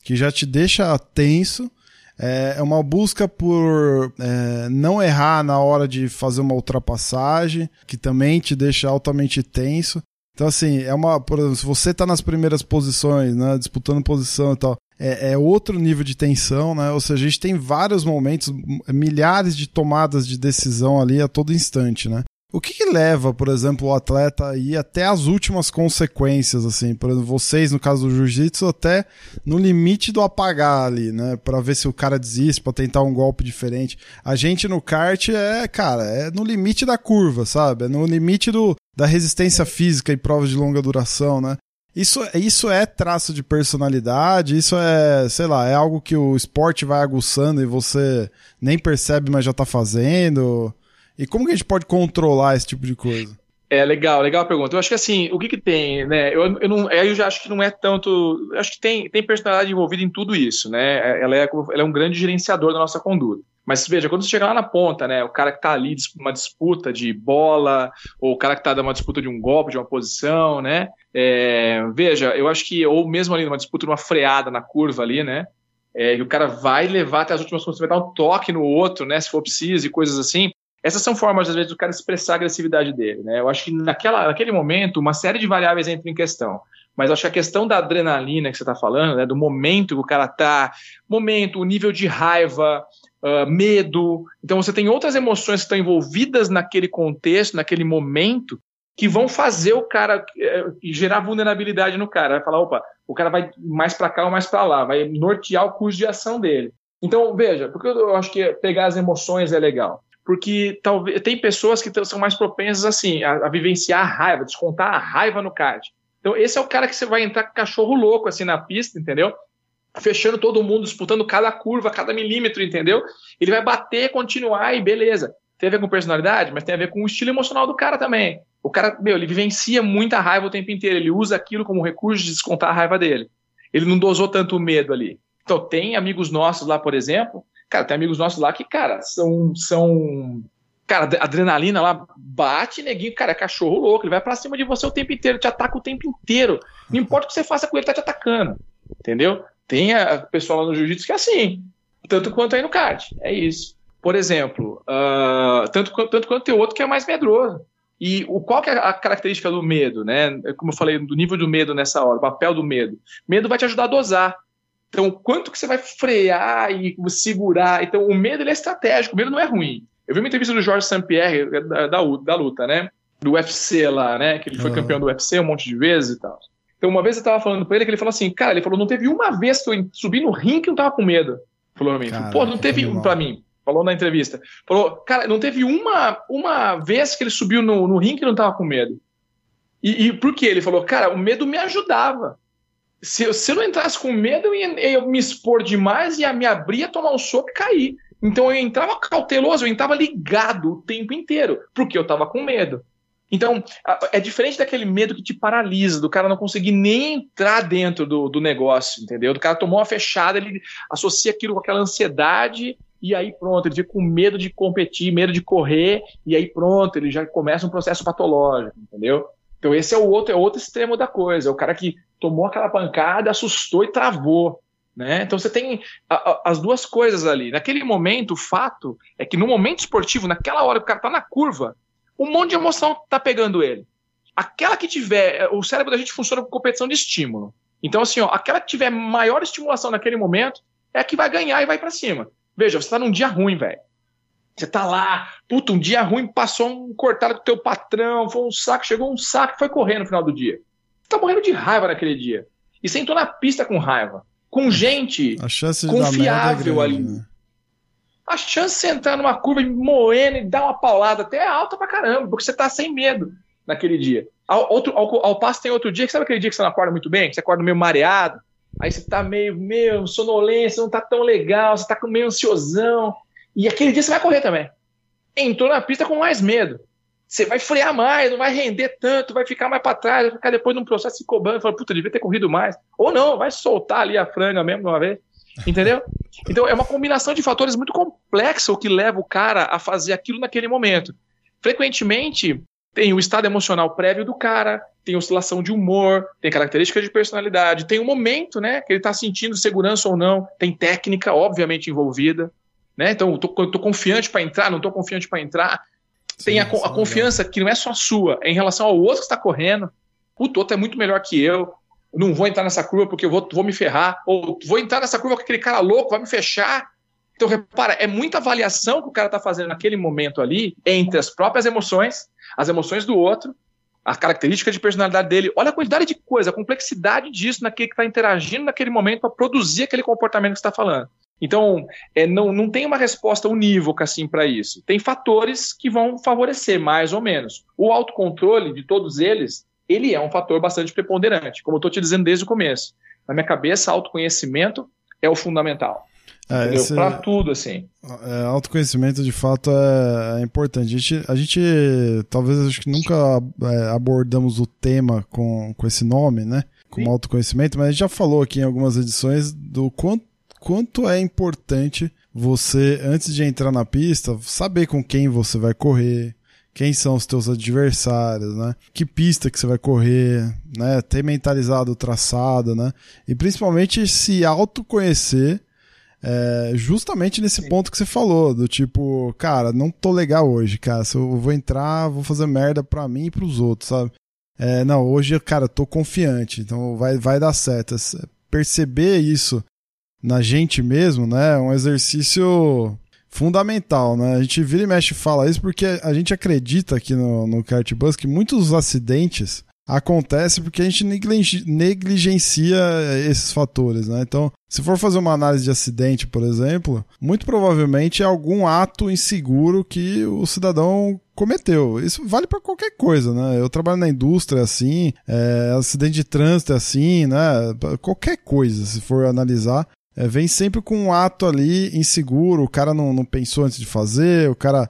que já te deixa tenso. É, é uma busca por é, não errar na hora de fazer uma ultrapassagem, que também te deixa altamente tenso. Então, assim, é uma. Por exemplo, se você tá nas primeiras posições, né? Disputando posição e tal, é, é, outro nível de tensão, né? Ou seja, a gente tem vários momentos, milhares de tomadas de decisão ali a todo instante, né? O que, que, leva, por exemplo, o atleta a ir até as últimas consequências, assim, por exemplo, vocês, no caso do jiu-jitsu, até no limite do apagar ali, né, para ver se o cara desiste, para tentar um golpe diferente. A gente no kart é, cara, é no limite da curva, sabe? É no limite do, da resistência física em provas de longa duração, né? Isso, isso é traço de personalidade, isso é, sei lá, é algo que o esporte vai aguçando e você nem percebe, mas já tá fazendo. E como que a gente pode controlar esse tipo de coisa? É legal, legal a pergunta. Eu acho que assim, o que que tem, né? Eu, eu, não, eu já acho que não é tanto. Eu acho que tem, tem personalidade envolvida em tudo isso, né? Ela é, ela é um grande gerenciador da nossa conduta. Mas veja, quando você chega lá na ponta, né? O cara que tá ali numa disputa de bola, ou o cara que tá numa disputa de um golpe, de uma posição, né? É, veja, eu acho que, ou mesmo ali numa disputa, numa freada na curva ali, né? É, o cara vai levar até as últimas consequências, vai dar um toque no outro, né? Se for preciso e coisas assim. Essas são formas, às vezes, do cara expressar a agressividade dele. Né? Eu acho que naquela, naquele momento, uma série de variáveis entra em questão. Mas acho que a questão da adrenalina que você está falando, né, do momento que o cara está, momento, o nível de raiva, uh, medo. Então você tem outras emoções que estão envolvidas naquele contexto, naquele momento, que vão fazer o cara uh, gerar vulnerabilidade no cara. Vai falar, opa, o cara vai mais para cá ou mais para lá, vai nortear o curso de ação dele. Então, veja, porque eu acho que pegar as emoções é legal porque talvez tem pessoas que são mais propensas assim a, a, vivenciar a raiva, descontar a raiva no kart. Então esse é o cara que você vai entrar com cachorro louco assim na pista, entendeu? Fechando todo mundo, disputando cada curva, cada milímetro, entendeu? Ele vai bater, continuar e beleza. Tem a ver com personalidade, mas tem a ver com o estilo emocional do cara também. O cara, meu, ele vivencia muita raiva o tempo inteiro, ele usa aquilo como recurso de descontar a raiva dele. Ele não dosou tanto medo ali. Então, tem amigos nossos lá, por exemplo, Cara, tem amigos nossos lá que, cara, são. são cara, adrenalina lá bate, neguinho, cara, é cachorro louco, ele vai pra cima de você o tempo inteiro, te ataca o tempo inteiro. Não importa o que você faça com ele, tá te atacando. Entendeu? Tem a pessoal lá no jiu-jitsu que é assim. Tanto quanto aí no kart. É isso. Por exemplo, uh, tanto, tanto quanto tem outro que é mais medroso. E o, qual que é a característica do medo, né? Como eu falei, do nível do medo nessa hora, o papel do medo. Medo vai te ajudar a dosar. Então, quanto que você vai frear e segurar? Então, o medo ele é estratégico, o medo não é ruim. Eu vi uma entrevista do Jorge St-Pierre, é da, da, da, luta, né? Do UFC lá, né? Que ele foi uhum. campeão do UFC um monte de vezes e tal. Então, uma vez eu tava falando pra ele que ele falou assim, cara, ele falou, não teve uma vez que eu subi no ringue que eu não tava com medo. Falou pra mim. Cara, Pô, não teve um pra mim. Falou na entrevista. Falou, cara, não teve uma, uma vez que ele subiu no, no ringue que não tava com medo. E, e por quê? Ele falou, cara, o medo me ajudava se, se eu não entrasse com medo, eu ia, eu me expor demais, ia me abrir, ia tomar um soco e cair. Então eu entrava cauteloso, eu entrava ligado o tempo inteiro, porque eu estava com medo. Então, é diferente daquele medo que te paralisa, do cara não conseguir nem entrar dentro do, do negócio, entendeu? Do cara tomou uma fechada, ele associa aquilo com aquela ansiedade, e aí pronto, ele fica com medo de competir, medo de correr, e aí pronto, ele já começa um processo patológico, entendeu? Então esse é o outro, é outro extremo da coisa, é o cara que tomou aquela pancada, assustou e travou. Né? Então você tem a, a, as duas coisas ali. Naquele momento, o fato é que no momento esportivo, naquela hora que o cara tá na curva, um monte de emoção tá pegando ele. Aquela que tiver. O cérebro da gente funciona com competição de estímulo. Então, assim, ó, aquela que tiver maior estimulação naquele momento é a que vai ganhar e vai para cima. Veja, você tá num dia ruim, velho. Você tá lá, puta, um dia ruim, passou um cortado com o teu patrão, foi um saco, chegou um saco e foi correr no final do dia. Você tá morrendo de raiva naquele dia. E você entrou na pista com raiva. Com gente é confiável é ali. Né? a chance de você entrar numa curva e moendo e dar uma paulada até é alta pra caramba, porque você tá sem medo naquele dia. Ao, outro, ao, ao passo tem outro dia, que sabe aquele dia que você não acorda muito bem, que você acorda meio mareado, aí você tá meio, meio sonolência, não tá tão legal, você tá meio ansiosão, e aquele dia você vai correr também. Entrou na pista com mais medo. Você vai frear mais, não vai render tanto, vai ficar mais para trás, vai ficar depois num processo se cobrando, falando, puta, devia ter corrido mais. Ou não, vai soltar ali a franga mesmo de uma vez. Entendeu? Então é uma combinação de fatores muito complexa o que leva o cara a fazer aquilo naquele momento. Frequentemente tem o estado emocional prévio do cara, tem oscilação de humor, tem características de personalidade, tem o momento, né, que ele está sentindo segurança ou não, tem técnica obviamente envolvida, né? Então, tô confiante para entrar, não tô confiante para entrar. Sim, tem a, a confiança que não é só sua, é em relação ao outro que está correndo. O outro é muito melhor que eu não vou entrar nessa curva porque eu vou, vou me ferrar, ou vou entrar nessa curva com aquele cara louco, vai me fechar. Então, repara, é muita avaliação que o cara está fazendo naquele momento ali entre as próprias emoções, as emoções do outro, a característica de personalidade dele. Olha a quantidade de coisa, a complexidade disso naquele que está interagindo naquele momento para produzir aquele comportamento que está falando. Então, é, não, não tem uma resposta unívoca assim para isso. Tem fatores que vão favorecer mais ou menos. O autocontrole de todos eles ele é um fator bastante preponderante, como eu estou te dizendo desde o começo. Na minha cabeça, autoconhecimento é o fundamental. É, esse, pra tudo, assim. É, autoconhecimento, de fato, é, é, importante. A gente, a gente, talvez, acho que nunca é, abordamos o tema com, com esse nome, né? Como Sim. autoconhecimento, mas a gente já falou aqui em algumas edições do quanto, quanto é importante você, antes de entrar na pista, saber com quem você vai correr, quem são os teus adversários, né? Que pista que você vai correr, né? Ter mentalizado o traçado, né? E principalmente se autoconhecer é, justamente nesse Sim. ponto que você falou, do tipo, cara, não tô legal hoje, cara. Se eu vou entrar, vou fazer merda pra mim e pros outros, sabe? É, não, hoje, cara, tô confiante, então vai, vai dar certo. Perceber isso na gente mesmo, né? É um exercício fundamental, né? A gente vira e mexe fala isso porque a gente acredita aqui no, no Cartbus que muitos acidentes acontecem porque a gente negligencia esses fatores, né? Então, se for fazer uma análise de acidente, por exemplo, muito provavelmente é algum ato inseguro que o cidadão cometeu. Isso vale para qualquer coisa, né? Eu trabalho na indústria assim, é, acidente de trânsito é assim, né? Qualquer coisa, se for analisar, é, vem sempre com um ato ali inseguro, o cara não, não pensou antes de fazer, o cara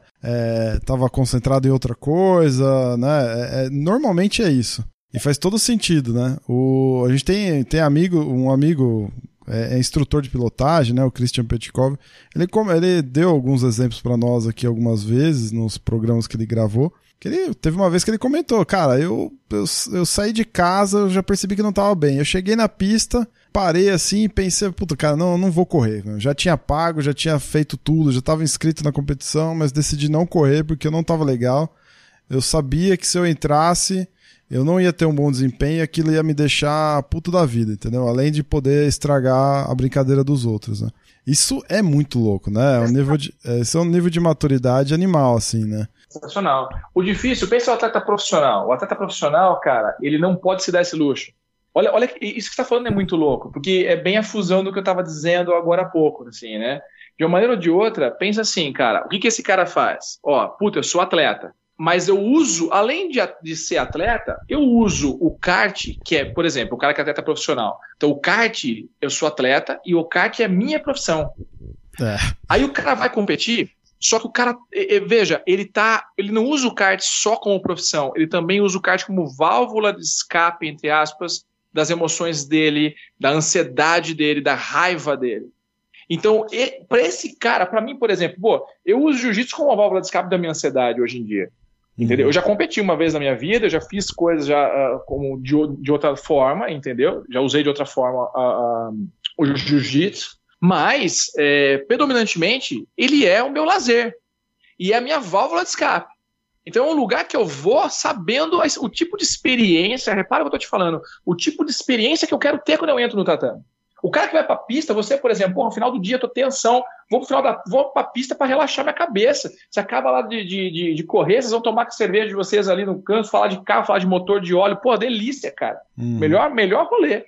estava é, concentrado em outra coisa, né? É, é, normalmente é isso. E faz todo sentido, né? O, a gente tem, tem amigo, um amigo é, é instrutor de pilotagem, né? O Christian Petkov. Ele, ele deu alguns exemplos para nós aqui algumas vezes nos programas que ele gravou. Que ele, teve uma vez que ele comentou, cara, eu, eu, eu saí de casa, eu já percebi que não tava bem. Eu cheguei na pista, parei assim e pensei, puta, cara, não, não vou correr. Já tinha pago, já tinha feito tudo, já estava inscrito na competição, mas decidi não correr porque eu não estava legal. Eu sabia que se eu entrasse, eu não ia ter um bom desempenho e aquilo ia me deixar puto da vida, entendeu? Além de poder estragar a brincadeira dos outros, né? Isso é muito louco, né? É um nível de, esse é um nível de maturidade animal, assim, né? Sensacional. O difícil, pensa o atleta profissional. O atleta profissional, cara, ele não pode se dar esse luxo. Olha, olha, isso que você está falando é muito louco, porque é bem a fusão do que eu estava dizendo agora há pouco, assim, né? De uma maneira ou de outra, pensa assim, cara, o que, que esse cara faz? Ó, puta, eu sou atleta, mas eu uso, além de, de ser atleta, eu uso o kart, que é, por exemplo, o cara que é atleta profissional. Então, o kart, eu sou atleta e o kart é minha profissão. É. Aí o cara vai competir, só que o cara, veja, ele tá, ele não usa o kart só como profissão, ele também usa o kart como válvula de escape, entre aspas, das emoções dele, da ansiedade dele, da raiva dele. Então, para esse cara, para mim, por exemplo, pô, eu uso jiu-jitsu como uma válvula de escape da minha ansiedade hoje em dia. Entendeu? Eu já competi uma vez na minha vida, eu já fiz coisas já uh, como de, de outra forma, entendeu? Já usei de outra forma uh, uh, o jiu-jitsu, mas é, predominantemente ele é o meu lazer e é a minha válvula de escape. Então é um lugar que eu vou sabendo o tipo de experiência, repara o que eu tô te falando, o tipo de experiência que eu quero ter quando eu entro no tatame. O cara que vai para a pista, você, por exemplo, pô, no final do dia eu tô tensão, vou pro final da, vou para a pista para relaxar minha cabeça. Você acaba lá de, de, de, correr, vocês vão tomar cerveja de vocês ali no canto, falar de carro, falar de motor de óleo, pô, delícia, cara. Hum. Melhor, melhor rolê.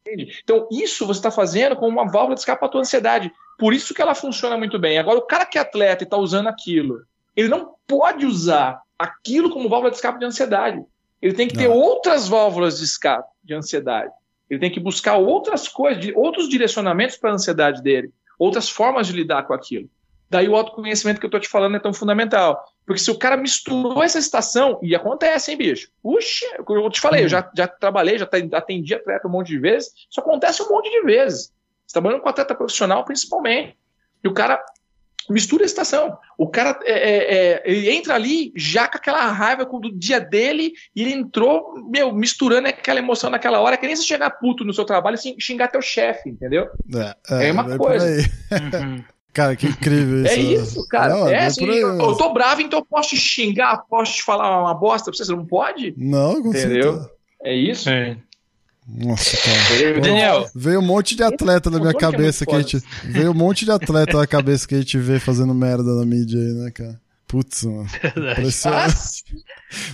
Entende? Então, isso você está fazendo como uma válvula de escape para a tua ansiedade. Por isso que ela funciona muito bem. Agora, o cara que é atleta e está usando aquilo, ele não pode usar aquilo como válvula de escape de ansiedade. Ele tem que ter outras válvulas de escape de ansiedade. Ele tem que buscar outras coisas, outros direcionamentos para a ansiedade dele, outras formas de lidar com aquilo. Daí o autoconhecimento que eu estou te falando é tão fundamental. Porque se o cara misturou essa estação, e acontece, hein, bicho? Puxa, eu te falei, eu já, já trabalhei, já atendi atleta um monte de vezes, isso acontece um monte de vezes. Você tá trabalhando com atleta profissional, principalmente. E o cara mistura a estação. O cara é, é, é, ele entra ali já com aquela raiva do dia dele e ele entrou, meu, misturando aquela emoção naquela hora, que nem se chegar puto no seu trabalho e xingar teu chefe, entendeu? É, é uma coisa. Uhum. Cara, que incrível isso. É isso, cara. Não, é, assim, eu tô bravo, então eu posso te xingar, posso te falar uma bosta pra você, você não pode? Não, com Entendeu? Certeza. É isso? É. Nossa, cara. Daniel. Veio um monte de atleta na minha cabeça que a gente. Veio um monte de atleta na cabeça que a gente vê fazendo merda na mídia aí, né, cara? Putz, mano.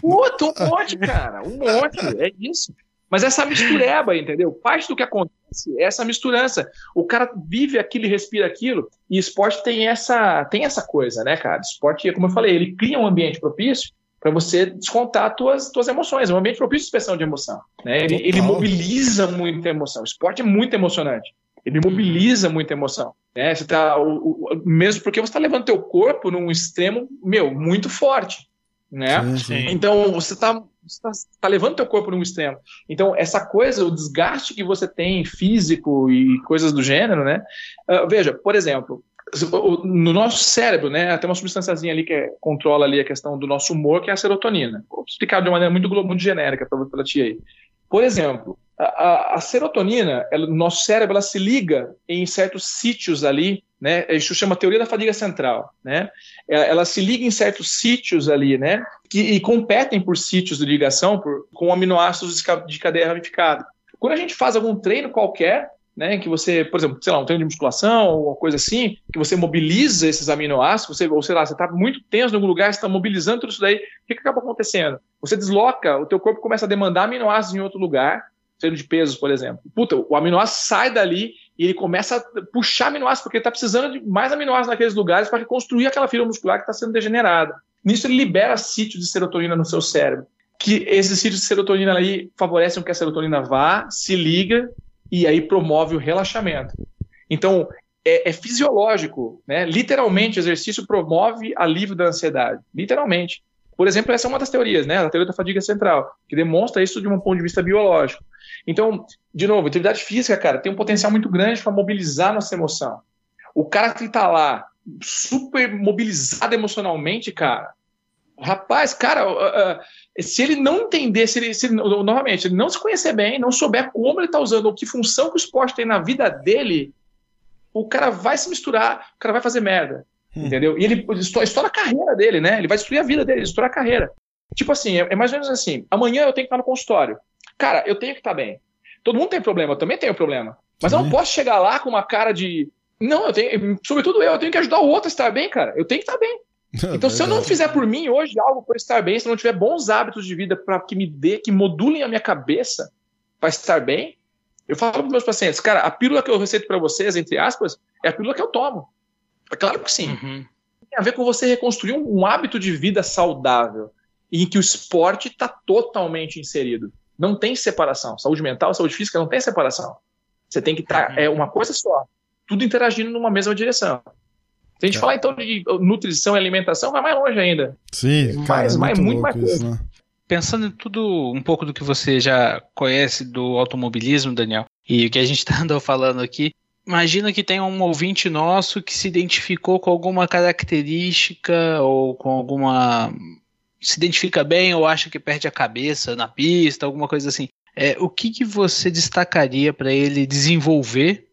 Puta, um monte, cara. Um monte. É isso. Mas essa mistureba, entendeu? Parte do que acontece é essa misturança. O cara vive aquilo e respira aquilo, e esporte tem essa, tem essa coisa, né, cara? Esporte, como eu falei, ele cria um ambiente propício para você descontar tuas tuas emoções. É um ambiente propício de expressão de emoção. Né? Ele, ele, mobiliza muita emoção. O esporte é muito emocionante. Ele mobiliza muita emoção. Né? Você tá, o, o, mesmo porque você está levando teu corpo num extremo, meu, muito forte. Né? Sim, sim. Então, você está está tá levando teu corpo num extremo. Então, essa coisa, o desgaste que você tem físico e coisas do gênero, né? Uh, veja, por exemplo, no nosso cérebro, né, tem uma substânciazinha ali que é, controla ali a questão do nosso humor, que é a serotonina. Vou explicar de uma maneira muito, muito genérica para ti aí. Por exemplo, a, a, a serotonina, ela, no nosso cérebro, ela se liga em certos sítios ali, né? Isso chama teoria da fadiga central, né? Ela, ela se liga em certos sítios ali, né? Que, e competem por sítios de ligação por, com aminoácidos de cadeia ramificada. Quando a gente faz algum treino qualquer, né, que você, por exemplo, sei lá, um treino de musculação ou uma coisa assim, que você mobiliza esses aminoácidos, você, ou sei lá, você está muito tenso em algum lugar, você está mobilizando tudo isso daí, o que, que acaba acontecendo? Você desloca, o teu corpo começa a demandar aminoácidos em outro lugar, treino de pesos, por exemplo. Puta, o aminoácido sai dali e ele começa a puxar aminoácidos, porque ele está precisando de mais aminoácidos naqueles lugares para reconstruir aquela fibra muscular que está sendo degenerada. Nisso ele libera sítios de serotonina no seu cérebro que esses sítios de serotonina aí favorecem que a serotonina vá, se liga e aí promove o relaxamento. Então, é, é, fisiológico, né? Literalmente, exercício promove alívio da ansiedade. Literalmente. Por exemplo, essa é uma das teorias, né? A teoria da fadiga central, que demonstra isso de um ponto de vista biológico. Então, de novo, atividade física, cara, tem um potencial muito grande para mobilizar nossa emoção. O cara que está lá super mobilizado emocionalmente, cara, rapaz, cara, uh, uh, se ele não entender, se ele, se ele, novamente, ele não se conhecer bem, não souber como ele está usando, ou que função que o esporte tem na vida dele, o cara vai se misturar, o cara vai fazer merda. Hum. Entendeu? E ele estoura a carreira dele, né? Ele vai destruir a vida dele, estoura a carreira. Tipo assim, é, é mais ou menos assim: amanhã eu tenho que estar no consultório. Cara, eu tenho que estar bem. Todo mundo tem problema, eu também tenho problema. Mas eu não posso chegar lá com uma cara de. Não, eu tenho. Sobretudo eu, eu tenho que ajudar o outro a estar bem, cara. Eu tenho que estar bem. Então, se eu não fizer por mim hoje algo para estar bem, se eu não tiver bons hábitos de vida para que me dê, que modulem a minha cabeça para estar bem, eu falo para meus pacientes, cara, a pílula que eu receito para vocês, entre aspas, é a pílula que eu tomo. É claro que sim. Uhum. Tem a ver com você reconstruir um, um hábito de vida saudável em que o esporte está totalmente inserido. Não tem separação. Saúde mental, saúde física não tem separação. Você tem que estar. Tá, uhum. É uma coisa só. tudo interagindo numa mesma direção. Se a gente é. falar então de nutrição e alimentação, vai mais longe ainda. Sim, cara, mais, é muito, muito mais coisa. Né? Pensando em tudo, um pouco do que você já conhece do automobilismo, Daniel, e o que a gente está andando falando aqui, imagina que tem um ouvinte nosso que se identificou com alguma característica ou com alguma. se identifica bem ou acha que perde a cabeça na pista, alguma coisa assim. É, o que, que você destacaria para ele desenvolver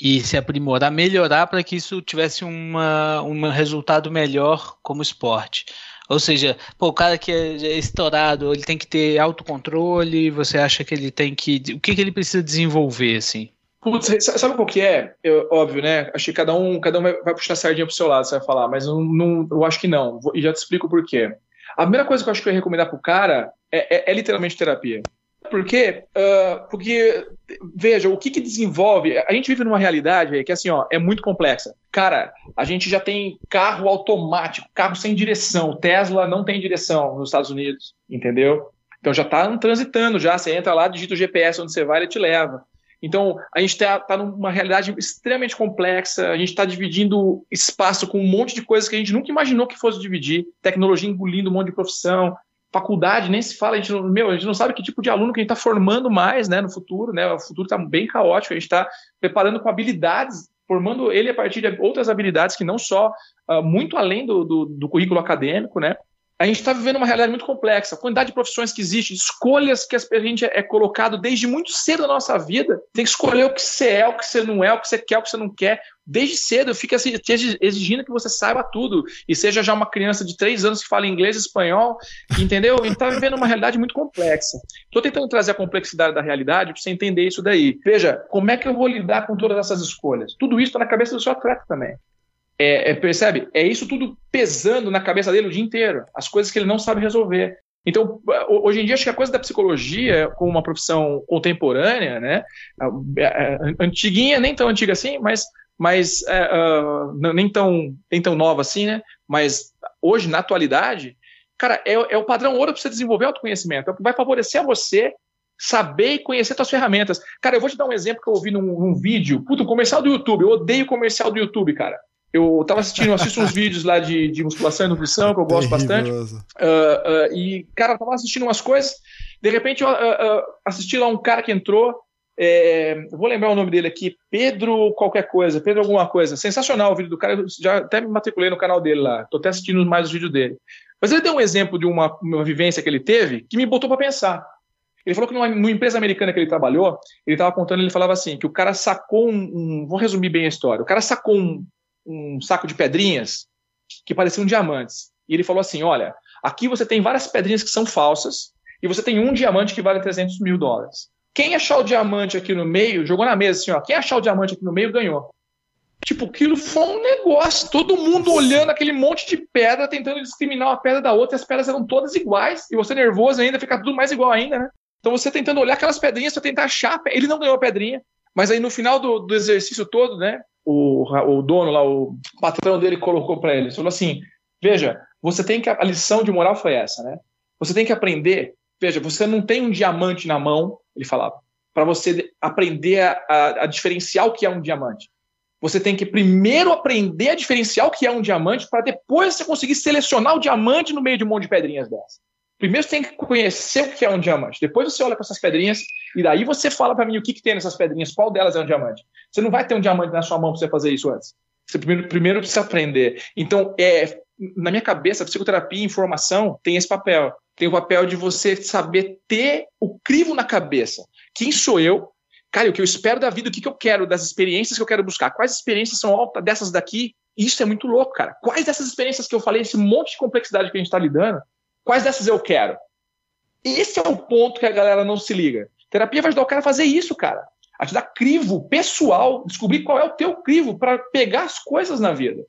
e se aprimorar, melhorar para que isso tivesse uma, um resultado melhor como esporte. Ou seja, pô, o cara que é, é estourado, ele tem que ter autocontrole, você acha que ele tem que. O que, que ele precisa desenvolver, assim? Putz, sabe qual que é? Eu, óbvio, né? Acho que cada um, cada um vai, vai puxar a sardinha pro seu lado, você vai falar, mas não, não, eu acho que não. E já te explico por quê. A primeira coisa que eu acho que eu ia recomendar pro cara é, é, é literalmente terapia. Por quê? Uh, porque, veja, o que, que desenvolve. A gente vive numa realidade que assim, ó, é muito complexa. Cara, a gente já tem carro automático, carro sem direção. Tesla não tem direção nos Estados Unidos, entendeu? Então já está transitando, já. Você entra lá, digita o GPS onde você vai, ele te leva. Então, a gente está tá numa realidade extremamente complexa, a gente está dividindo espaço com um monte de coisas que a gente nunca imaginou que fosse dividir, tecnologia engolindo um monte de profissão, faculdade nem se fala, a gente não, meu, a gente não sabe que tipo de aluno que a gente está formando mais né, no futuro, né? O futuro está bem caótico, a gente está preparando com habilidades, formando ele a partir de outras habilidades que não só uh, muito além do, do, do currículo acadêmico, né? A gente está vivendo uma realidade muito complexa. A quantidade de profissões que existe, escolhas que a gente é colocado desde muito cedo na nossa vida. Tem que escolher o que você é, o que você não é, o que você quer, o que você não quer. Desde cedo, fica te exigindo que você saiba tudo. E seja já uma criança de três anos que fala inglês espanhol, entendeu? A gente está vivendo uma realidade muito complexa. Estou tentando trazer a complexidade da realidade para você entender isso daí. Veja, como é que eu vou lidar com todas essas escolhas? Tudo isso está na cabeça do seu atleta também. É, é, percebe? É isso tudo pesando na cabeça dele o dia inteiro, as coisas que ele não sabe resolver. Então, hoje em dia, acho que a coisa da psicologia, como uma profissão contemporânea, né, antiguinha, nem tão antiga assim, mas, mas uh, nem, tão, nem tão nova assim, né, mas hoje, na atualidade, cara, é, é o padrão ouro para você desenvolver autoconhecimento, vai favorecer a você saber e conhecer suas ferramentas. Cara, eu vou te dar um exemplo que eu ouvi num, num vídeo, puto, comercial do YouTube, eu odeio comercial do YouTube, cara. Eu estava assistindo, assisto uns vídeos lá de, de musculação e nutrição, que eu gosto bastante. Uh, uh, e, cara, eu tava assistindo umas coisas. De repente, eu uh, assisti lá um cara que entrou. É, vou lembrar o nome dele aqui, Pedro qualquer coisa, Pedro alguma coisa. Sensacional o vídeo do cara, eu já até me matriculei no canal dele lá. Tô até assistindo mais os vídeos dele. Mas ele deu um exemplo de uma, uma vivência que ele teve que me botou para pensar. Ele falou que numa, numa, empresa americana que ele trabalhou, ele estava contando, ele falava assim, que o cara sacou um, um, Vou resumir bem a história. O cara sacou um, um saco de pedrinhas que pareciam diamantes. E ele falou assim: olha, aqui você tem várias pedrinhas que são falsas e você tem um diamante que vale 300 mil dólares. Quem achar o diamante aqui no meio, jogou na mesa assim, ó, quem achar o diamante aqui no meio ganhou. Tipo, aquilo foi um negócio, todo mundo olhando aquele monte de pedra, tentando discriminar uma pedra da outra, e as pedras eram todas iguais, e você nervoso ainda, fica tudo mais igual ainda, né? Então você tentando olhar aquelas pedrinhas para tentar achar, ele não ganhou a pedrinha, mas aí no final do, do exercício todo, né, o, o dono lá, o patrão dele colocou para ele, falou assim, veja, você tem que, a lição de moral foi essa, né, você tem que aprender, veja, você não tem um diamante na mão, ele falava, para você aprender a, a, a diferenciar o que é um diamante. Você tem que primeiro aprender a diferenciar o que é um diamante para depois você conseguir selecionar o diamante no meio de um monte de pedrinhas dessas. Primeiro você tem que conhecer o que é um diamante. Depois você olha para essas pedrinhas e daí você fala para mim o que, que tem nessas pedrinhas, qual delas é um diamante. Você não vai ter um diamante na sua mão para você fazer isso antes. Você primeiro, primeiro precisa aprender. Então, é, na minha cabeça, psicoterapia e informação tem esse papel. Tem o papel de você saber ter o crivo na cabeça. Quem sou eu? Cara, o que eu espero da vida, o que, que eu quero, das experiências que eu quero buscar. Quais experiências são altas dessas daqui? Isso é muito louco, cara. Quais dessas experiências que eu falei, esse monte de complexidade que a gente está lidando, Quais dessas eu quero? Esse é o ponto que a galera não se liga. Terapia vai ajudar o cara a fazer isso, cara. A te dar crivo pessoal, descobrir qual é o teu crivo para pegar as coisas na vida.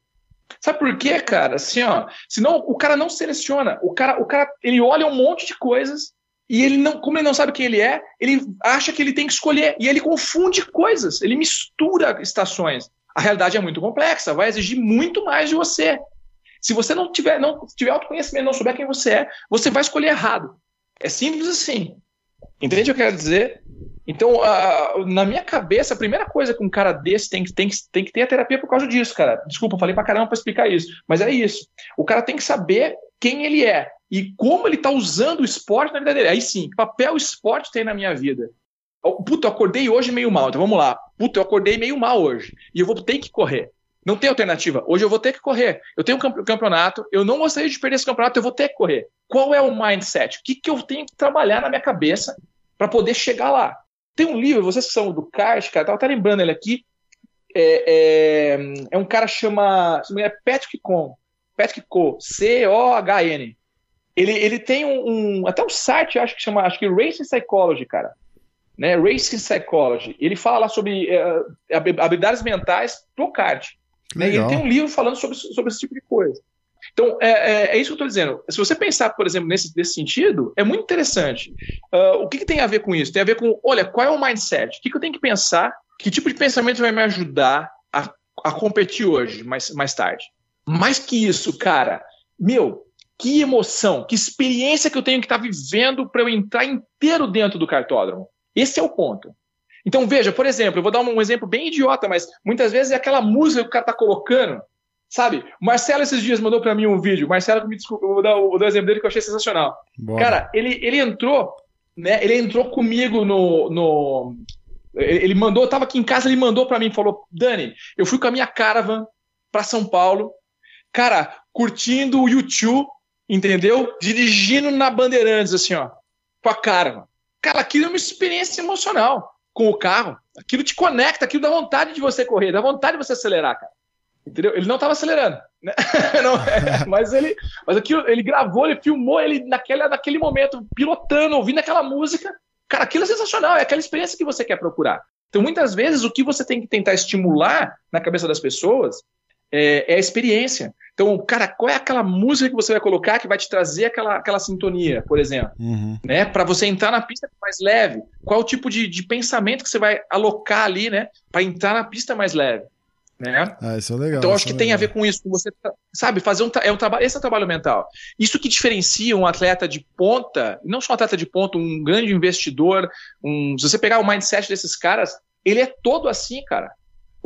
Sabe por quê, cara? Assim, ó, senão o cara não seleciona. O cara, o cara, ele olha um monte de coisas e ele não, como ele não sabe quem ele é, ele acha que ele tem que escolher e ele confunde coisas, ele mistura estações. A realidade é muito complexa, vai exigir muito mais de você. Se você não tiver, não tiver autoconhecimento, não souber quem você é, você vai escolher errado. É simples assim. Entende o que eu quero dizer? Então, uh, na minha cabeça, a primeira coisa que um cara desse tem, tem, tem que ter a terapia por causa disso, cara. Desculpa, falei pra caramba pra explicar isso, mas é isso. O cara tem que saber quem ele é e como ele tá usando o esporte na vida dele. Aí sim, que papel o esporte tem na minha vida. Puta, eu acordei hoje meio mal, então vamos lá. Puta, eu acordei meio mal hoje e eu vou ter que correr. Não tem alternativa. Hoje eu vou ter que correr. Eu tenho um campeonato, eu não gostaria de perder esse campeonato, eu vou ter que correr. Qual é o mindset? O que, que eu tenho que trabalhar na minha cabeça para poder chegar lá? Tem um livro, vocês são do kart, cara, tava até lembrando ele aqui. É, é, é um cara chama. É Patrick Kohn. Patrick. C-O-H-N. Ele, ele tem um, um, Até um site, acho que chama. Acho que Racing Psychology, cara. Né? Racing Psychology. Ele fala lá sobre é, habilidades mentais pro kart. Né? Ele tem um livro falando sobre, sobre esse tipo de coisa. Então, é, é, é, isso que eu estou dizendo. Se você pensar, por exemplo, nesse, nesse sentido, é muito interessante. Uh, o que, que, tem a ver com isso? Tem a ver com, olha, qual é o mindset? O que, que eu tenho que pensar? Que tipo de pensamento vai me ajudar a, a competir hoje, mais, mais tarde? Mais que isso, cara, meu, que emoção, que experiência que eu tenho que estar tá vivendo para eu entrar inteiro dentro do cartódromo. Esse é o ponto. Então, veja, por exemplo, eu vou dar um exemplo bem idiota, mas muitas vezes é aquela música que o cara está colocando Sabe? O Marcelo esses dias mandou para mim um vídeo. Marcelo, me desculpa, eu vou dar, um exemplo dele que eu achei sensacional. Boa. Cara, ele, ele entrou, né? Ele entrou comigo no. no ele mandou, eu tava aqui em casa, ele mandou para mim, falou: Dani, eu fui com a minha caravan para São Paulo, cara, curtindo o YouTube, entendeu? Dirigindo na Bandeirantes, assim, ó, com a caravan. Cara, aquilo é uma experiência emocional com o carro. Aquilo te conecta, aquilo dá vontade de você correr, dá vontade de você acelerar, cara. Entendeu? Ele não estava acelerando. Né? não, é, mas ele, mas aquilo, ele gravou, ele filmou ele naquele, naquele momento, pilotando, ouvindo aquela música. Cara, aquilo é sensacional, é aquela experiência que você quer procurar. Então, muitas vezes, o que você tem que tentar estimular na cabeça das pessoas é, é a experiência. Então, cara, qual é aquela música que você vai colocar que vai te trazer aquela, aquela sintonia, por exemplo? Uhum. Né? Para você entrar na pista mais leve. Qual o tipo de, de pensamento que você vai alocar ali, né? Para entrar na pista mais leve. Né? Ah, isso é legal. Então acho que é tem legal. a ver com isso, com você sabe fazer um, é um trabalho, esse é o trabalho mental. Isso que diferencia um atleta de ponta, não só um atleta de ponta, um grande investidor, um, se você pegar o mindset desses caras, ele é todo assim, cara.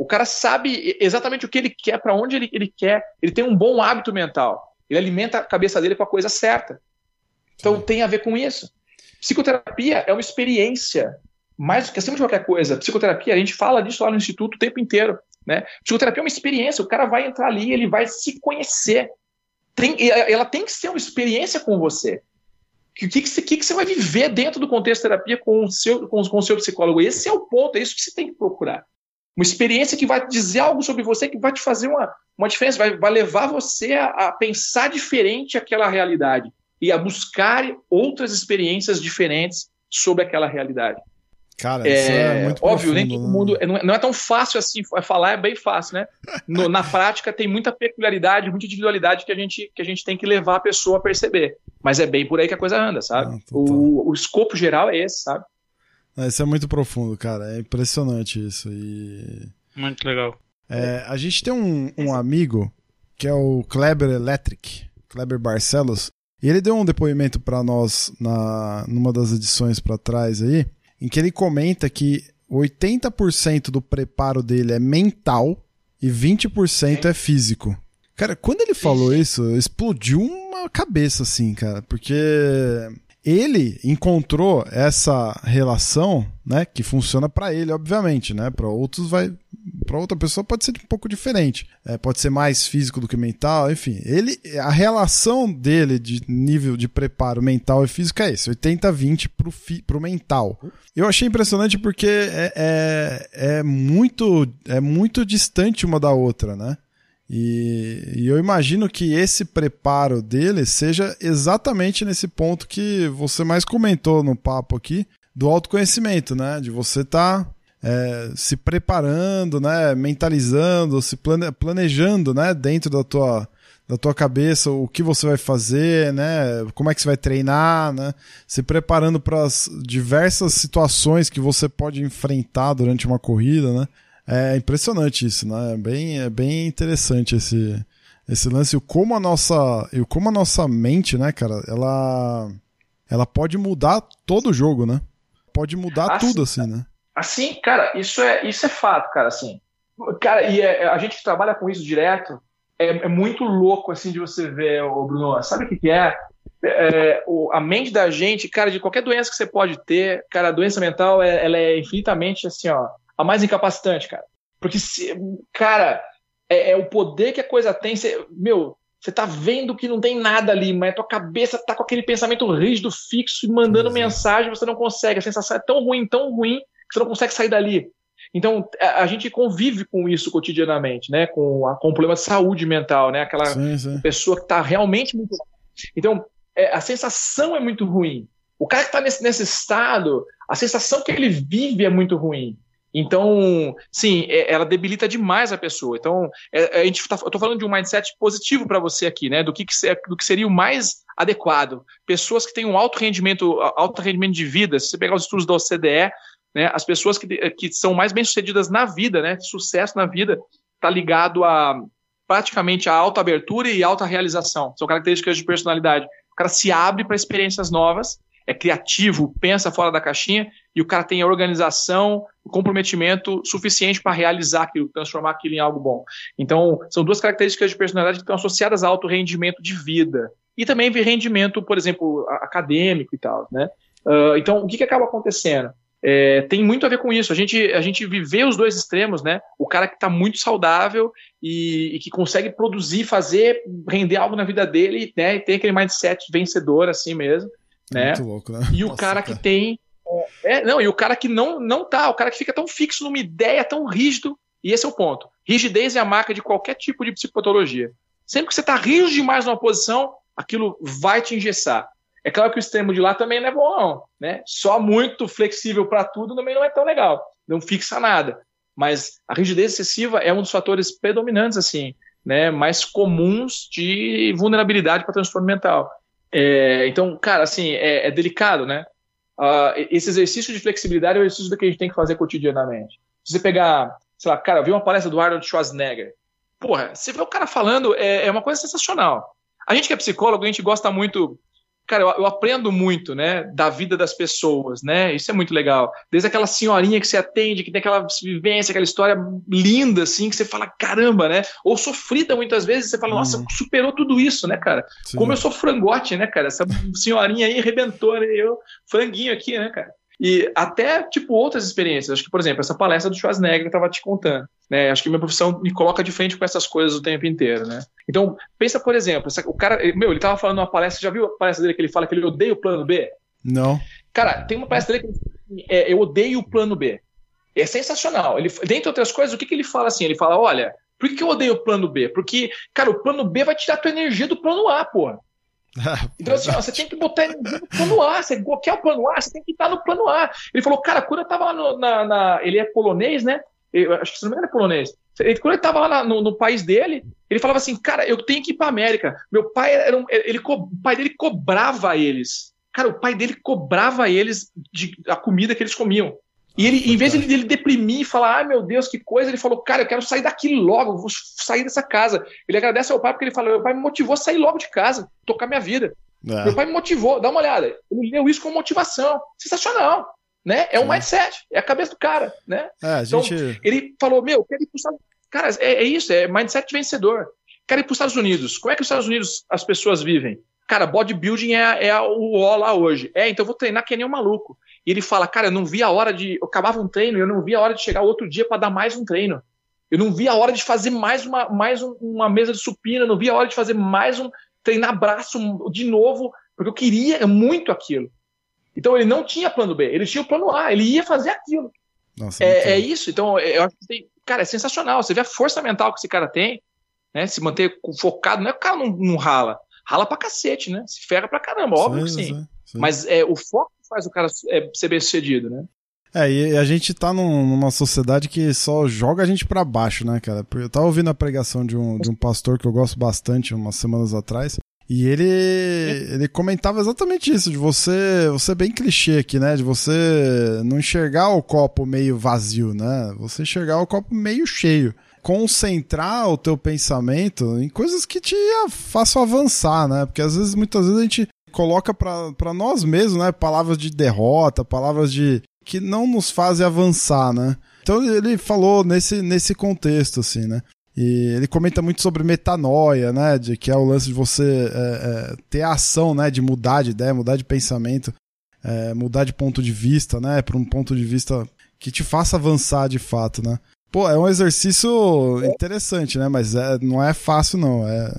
O cara sabe exatamente o que ele quer, para onde ele, ele quer. Ele tem um bom hábito mental. Ele alimenta a cabeça dele com a coisa certa. Então Sim. tem a ver com isso. Psicoterapia é uma experiência mais do que acima de qualquer coisa. Psicoterapia, a gente fala disso lá no instituto o tempo inteiro. Né? Psicoterapia é uma experiência, o cara vai entrar ali, ele vai se conhecer. Tem, ela tem que ser uma experiência com você. O que, que, que, que, você vai viver dentro do contexto de terapia com o, seu, com, com o seu psicólogo? Esse é o ponto, é isso que você tem que procurar. Uma experiência que vai dizer algo sobre você, que vai te fazer uma, uma diferença, vai, vai levar você a, a pensar diferente aquela realidade e a buscar outras experiências diferentes sobre aquela realidade. Cara, é, isso é muito Óbvio, profundo, nem todo né? mundo. Não é, não é tão fácil assim. Falar é bem fácil, né? No, na prática tem muita peculiaridade, muita individualidade que a, gente, que a gente tem que levar a pessoa a perceber. Mas é bem por aí que a coisa anda, sabe? Ah, o, o escopo geral é esse, sabe? Isso é muito profundo, cara. É impressionante isso. E... Muito legal. É, a gente tem um, um amigo que é o Kleber Electric, Kleber Barcelos, e ele deu um depoimento para nós na numa das edições para trás aí em que ele comenta que 80% do preparo dele é mental e 20% é físico. Cara, quando ele falou isso, explodiu uma cabeça assim, cara, porque ele encontrou essa relação, né, que funciona para ele, obviamente, né? Para outros vai, para outra pessoa pode ser um pouco diferente. É, pode ser mais físico do que mental, enfim. Ele, a relação dele de nível de preparo mental e físico é esse, 80-20 pro, fi, pro mental. Eu achei impressionante porque é, é, é muito é muito distante uma da outra, né? E, e, eu imagino que esse preparo dele seja exatamente nesse ponto que você mais comentou no papo aqui, do autoconhecimento, né? De você estar tá, é, se preparando, né? Mentalizando, se plane, planejando, né? Dentro da tua, da tua cabeça o que você vai fazer, né? Como é que você vai treinar, né? Se preparando para as diversas situações que você pode enfrentar durante uma corrida, né? É impressionante isso, né? É bem, é bem interessante esse, esse lance. E como a nossa, e como a nossa mente, né, cara, ela, ela pode mudar todo o jogo, né? pode mudar assim, tudo, assim, né? Assim, cara, isso é, isso é fato, cara, assim. Cara, e é, a gente que trabalha com isso direto, é, é, muito louco, assim, de você ver, o Bruno, sabe o que, que é? é o, a mente da gente, cara, de qualquer doença que você pode ter, cara, a doença mental, é, ela é infinitamente, assim, ó, a mais incapacitante, cara. Porque, se, cara, é, é, o poder que a coisa tem, você, meu, você tá vendo que não tem nada ali, mas a tua cabeça tá com aquele pensamento rígido, fixo, mandando Exato. mensagem, você não consegue. A sensação é tão ruim, tão ruim, que você não consegue sair dali. Então, a, a gente convive com isso cotidianamente, né? Com, a, com o problema de saúde mental, né? Aquela sim, sim. pessoa que está realmente muito. Então, é, a sensação é muito ruim. O cara que está nesse, nesse estado, a sensação que ele vive é muito ruim. Então, sim, é, ela debilita demais a pessoa. Então, é, a gente tá, eu estou falando de um mindset positivo para você aqui, né? Do que, que, do que seria o mais adequado. Pessoas que têm um alto rendimento, alto rendimento de vida. Se você pegar os estudos da OCDE, né, as pessoas que, que são mais bem sucedidas na vida, né? Sucesso na vida está ligado a praticamente a alta abertura e alta realização. São características de personalidade. O cara se abre para experiências novas é criativo, pensa fora da caixinha e o cara tem a organização, o comprometimento suficiente para realizar aquilo, transformar aquilo em algo bom. Então, são duas características de personalidade que estão associadas a alto rendimento de vida e também rendimento, por exemplo, acadêmico e tal, né? Uh, então, o que, que acaba acontecendo? É, tem muito a ver com isso. A gente, a gente viver os dois extremos, né? O cara que está muito saudável e, e, que consegue produzir, fazer, render algo na vida dele, né? E tem aquele mindset vencedor assim mesmo né? Muito louco, né? E Nossa, o cara, que tem. É, não, e o cara que não, não tá, o cara que fica tão fixo numa ideia, tão rígido, e esse é o ponto. Rigidez é a marca de qualquer tipo de psicopatologia. Sempre que você está rígido demais numa posição, aquilo vai te engessar. É claro que o extremo de lá também não é bom, não. Né? Só muito flexível para tudo também não é tão legal. Não fixa nada. Mas a rigidez excessiva é um dos fatores predominantes, assim, né, mais comuns de vulnerabilidade para transtorno mental. É, então, cara, assim, é, é delicado, né? Uh, esse exercício de flexibilidade é o exercício que a gente tem que fazer cotidianamente. Se você pegar, sei lá, cara, eu vi uma palestra do Arnold Schwarzenegger. Porra, você vê o cara falando, é, é uma coisa sensacional. A gente que é psicólogo, a gente gosta muito cara, eu, eu, aprendo muito, né, da vida das pessoas, né? Isso é muito legal. Desde aquela senhorinha que você atende, que tem aquela vivência, aquela história linda, assim, que você fala, caramba, né? Ou sofrida muitas vezes, você fala, nossa, uhum. superou tudo isso, né, cara? Sim. Como eu sou frangote, né, cara? Essa senhorinha aí arrebentou, né? Eu, franguinho aqui, né, cara? E até, tipo, outras experiências. Acho que, por exemplo, essa palestra do Schwarzenegger que eu estava te contando. Né? Acho que minha profissão me coloca de frente com essas coisas o tempo inteiro, né? Então, pensa, por exemplo, essa, o cara... Meu, ele estava falando uma palestra, já viu a palestra dele que ele fala que ele odeia o plano B? Não. Cara, tem uma palestra dele que ele é, eu odeio o plano B. É sensacional. Ele, dentre outras coisas, o que, que ele fala assim? Ele fala, olha, por que, que eu odeio o plano B? Porque, cara, o plano B vai tirar a tua energia do plano A, porra. então, assim, ó, você tem que botar ele no plano A. Você quer o plano A, você tem que estar no plano A. Ele falou, cara, quando eu tava lá no, na, na, Ele é polonês, né? Eu, acho que se não engano é polonês. Ele, quando ele tava lá na, no, no, país dele, ele falava assim, cara, eu tenho que ir pra América. Meu pai era um, ele, o pai dele cobrava eles. Cara, o pai dele cobrava eles de a comida que eles comiam. E ele, em vez de ele, ele deprimir e falar, ai meu Deus, que coisa, ele falou, cara, eu quero sair daqui logo, vou sair dessa casa. Ele agradece ao pai porque ele falou, meu pai me motivou a sair logo de casa, tocar minha vida. É. Meu pai me motivou, dá uma olhada. Ele leu isso com motivação. Sensacional. Né? É um mindset, é a cabeça do cara. Né? É, então, gente... ele falou, meu, quero ir pro Cara, é, é isso, é mindset vencedor. Quero ir para os Estados Unidos. Como é que os Estados Unidos as pessoas vivem? Cara, bodybuilding é, é o ó lá hoje. É, então eu vou treinar que nem um maluco. E ele fala, cara, eu não vi a hora de. Eu acabava um treino, eu não vi a hora de chegar outro dia para dar mais um treino. Eu não vi a hora de fazer mais uma, mais um, uma mesa de supina, eu não vi a hora de fazer mais um. treinar braço de novo, porque eu queria muito aquilo. Então ele não tinha plano B, ele tinha o plano A, ele ia fazer aquilo. Nossa, é, é, isso, então eu acho que tem, cara, é sensacional. Você vê a força mental que esse cara tem, né? Se manter focado, não é que o cara não, não rala, rala pra cacete, né? Se ferra pra caramba, óbvio sim, que sim. sim. Mas é, o foco faz o cara é, ser bem sucedido, né? É, e a gente tá num, numa sociedade que só joga a gente para baixo, né, cara? Eu tava ouvindo a pregação de um, de um pastor que eu gosto bastante umas semanas atrás. E ele, ele comentava exatamente isso, de você, você bem clichê aqui, né? De você não enxergar o copo meio vazio, né? Você enxergar o copo meio cheio. Concentrar o teu pensamento em coisas que te façam avançar, né? Porque às vezes, muitas vezes a gente coloca para nós mesmos, né? Palavras de derrota, palavras de que não nos fazem avançar, né? Então ele falou nesse, nesse contexto, assim, né? E ele comenta muito sobre metanoia, né? De que é o lance de você é, é, ter a ação, né? De mudar de ideia, mudar de pensamento, é, mudar de ponto de vista, né? Para um ponto de vista que te faça avançar de fato, né? Pô, é um exercício interessante, né? Mas é, não é fácil, não. É...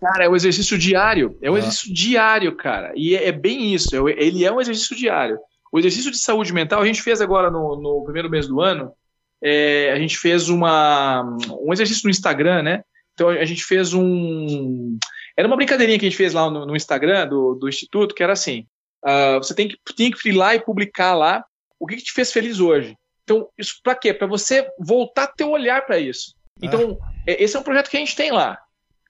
Cara, é um exercício diário. É um ah. exercício diário, cara. E é, é bem isso. É ele é um exercício diário. O exercício de saúde mental, a gente fez agora no, no primeiro mês do ano, é, a gente fez uma, um exercício no Instagram, né? Então a gente fez um. Era uma brincadeirinha que a gente fez lá no, no Instagram do, do Instituto, que era assim: uh, você tem que, tem que ir lá e publicar lá o que, que te fez feliz hoje. Então, isso para quê? Para você voltar um olhar para isso. Então, é. esse é um projeto que a gente tem lá.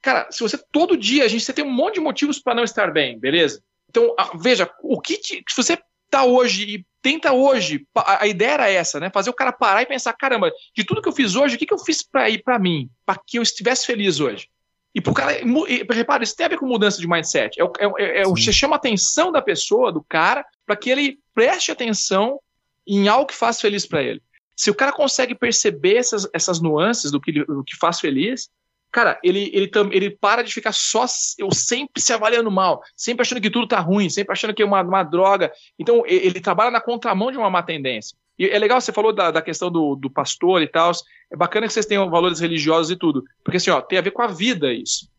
Cara, se você todo dia, a gente você tem um monte de motivos para não estar bem, beleza? Então, veja, o que te, se você tá hoje e tenta hoje, a, ideia era essa, né? Fazer o cara parar e pensar, caramba, de tudo que eu fiz hoje, o que, que eu fiz para ir para mim, para que eu estivesse feliz hoje? E pro cara, e, repara, isso tem a ver com mudança de mindset. É, é, é, é você chama a atenção da pessoa, do cara, para que ele preste atenção em algo que faz feliz para ele. Se o cara consegue perceber essas, essas nuances do que, do que faz feliz, cara, ele, ele, ele para de ficar só eu sempre se avaliando mal, sempre achando que tudo tá ruim, sempre achando que é uma, uma droga. Então, ele, ele trabalha na contramão de uma má tendência. E é legal, você falou da, da questão do, do pastor e tal. É bacana que vocês tenham valores religiosos e tudo. Porque assim, ó, tem a ver com a vida isso.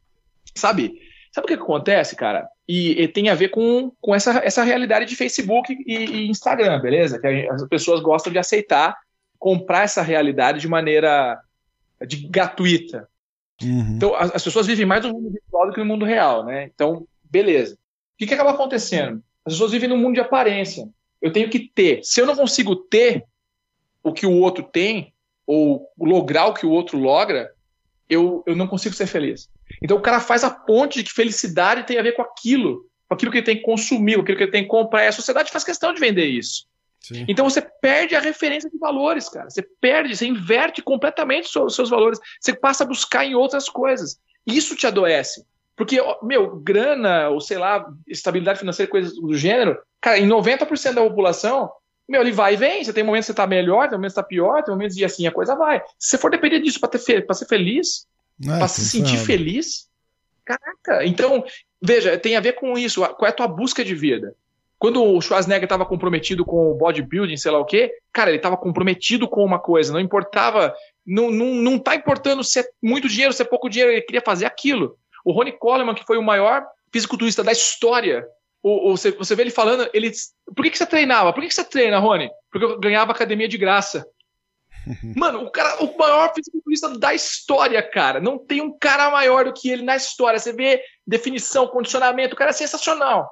Sabe? Sabe o que, que acontece, cara? E, e, tem a ver com, com essa, essa realidade de Facebook e, e Instagram, beleza? Que as pessoas gostam de aceitar, comprar essa realidade de maneira de gratuita. Uhum. Então, as, as, pessoas vivem mais no mundo virtual do que no mundo real, né? Então, beleza. O que, que acaba acontecendo? As pessoas vivem num mundo de aparência. Eu tenho que ter. Se eu não consigo ter o que o outro tem, ou lograr o que o outro logra, eu, eu não consigo ser feliz. Então o cara faz a ponte de que felicidade tem a ver com aquilo, com aquilo que ele tem que consumir, com aquilo que ele tem que comprar. E a sociedade faz questão de vender isso. Sim. Então você perde a referência de valores, cara. Você perde, você inverte completamente os seus valores. Você passa a buscar em outras coisas. Isso te adoece. Porque, meu, grana, ou sei lá, estabilidade financeira, coisas do gênero, cara, em 90% da população, meu, ele vai e vem. Você tem momentos que você tá melhor, tem momentos que você tá pior, tem momentos que assim a coisa vai. Se você for depender disso para ser feliz, é, para se sentir feliz, caraca. Então, veja, tem a ver com isso. Qual é a tua busca de vida? Quando o Schwarzenegger estava comprometido com o bodybuilding, sei lá o quê, cara, ele estava comprometido com uma coisa, não importava, não, não, não tá importando se é muito dinheiro, se é pouco dinheiro, ele queria fazer aquilo. O Ronnie Coleman, que foi o maior fisiculturista da história, o, o, você, você vê ele falando, ele, por que, que você treinava? Por que, que você treina, Rony? Porque eu ganhava academia de graça. Mano, o cara, o maior fisiculturista da história, cara. Não tem um cara maior do que ele na história. Você vê definição, condicionamento, o cara é sensacional.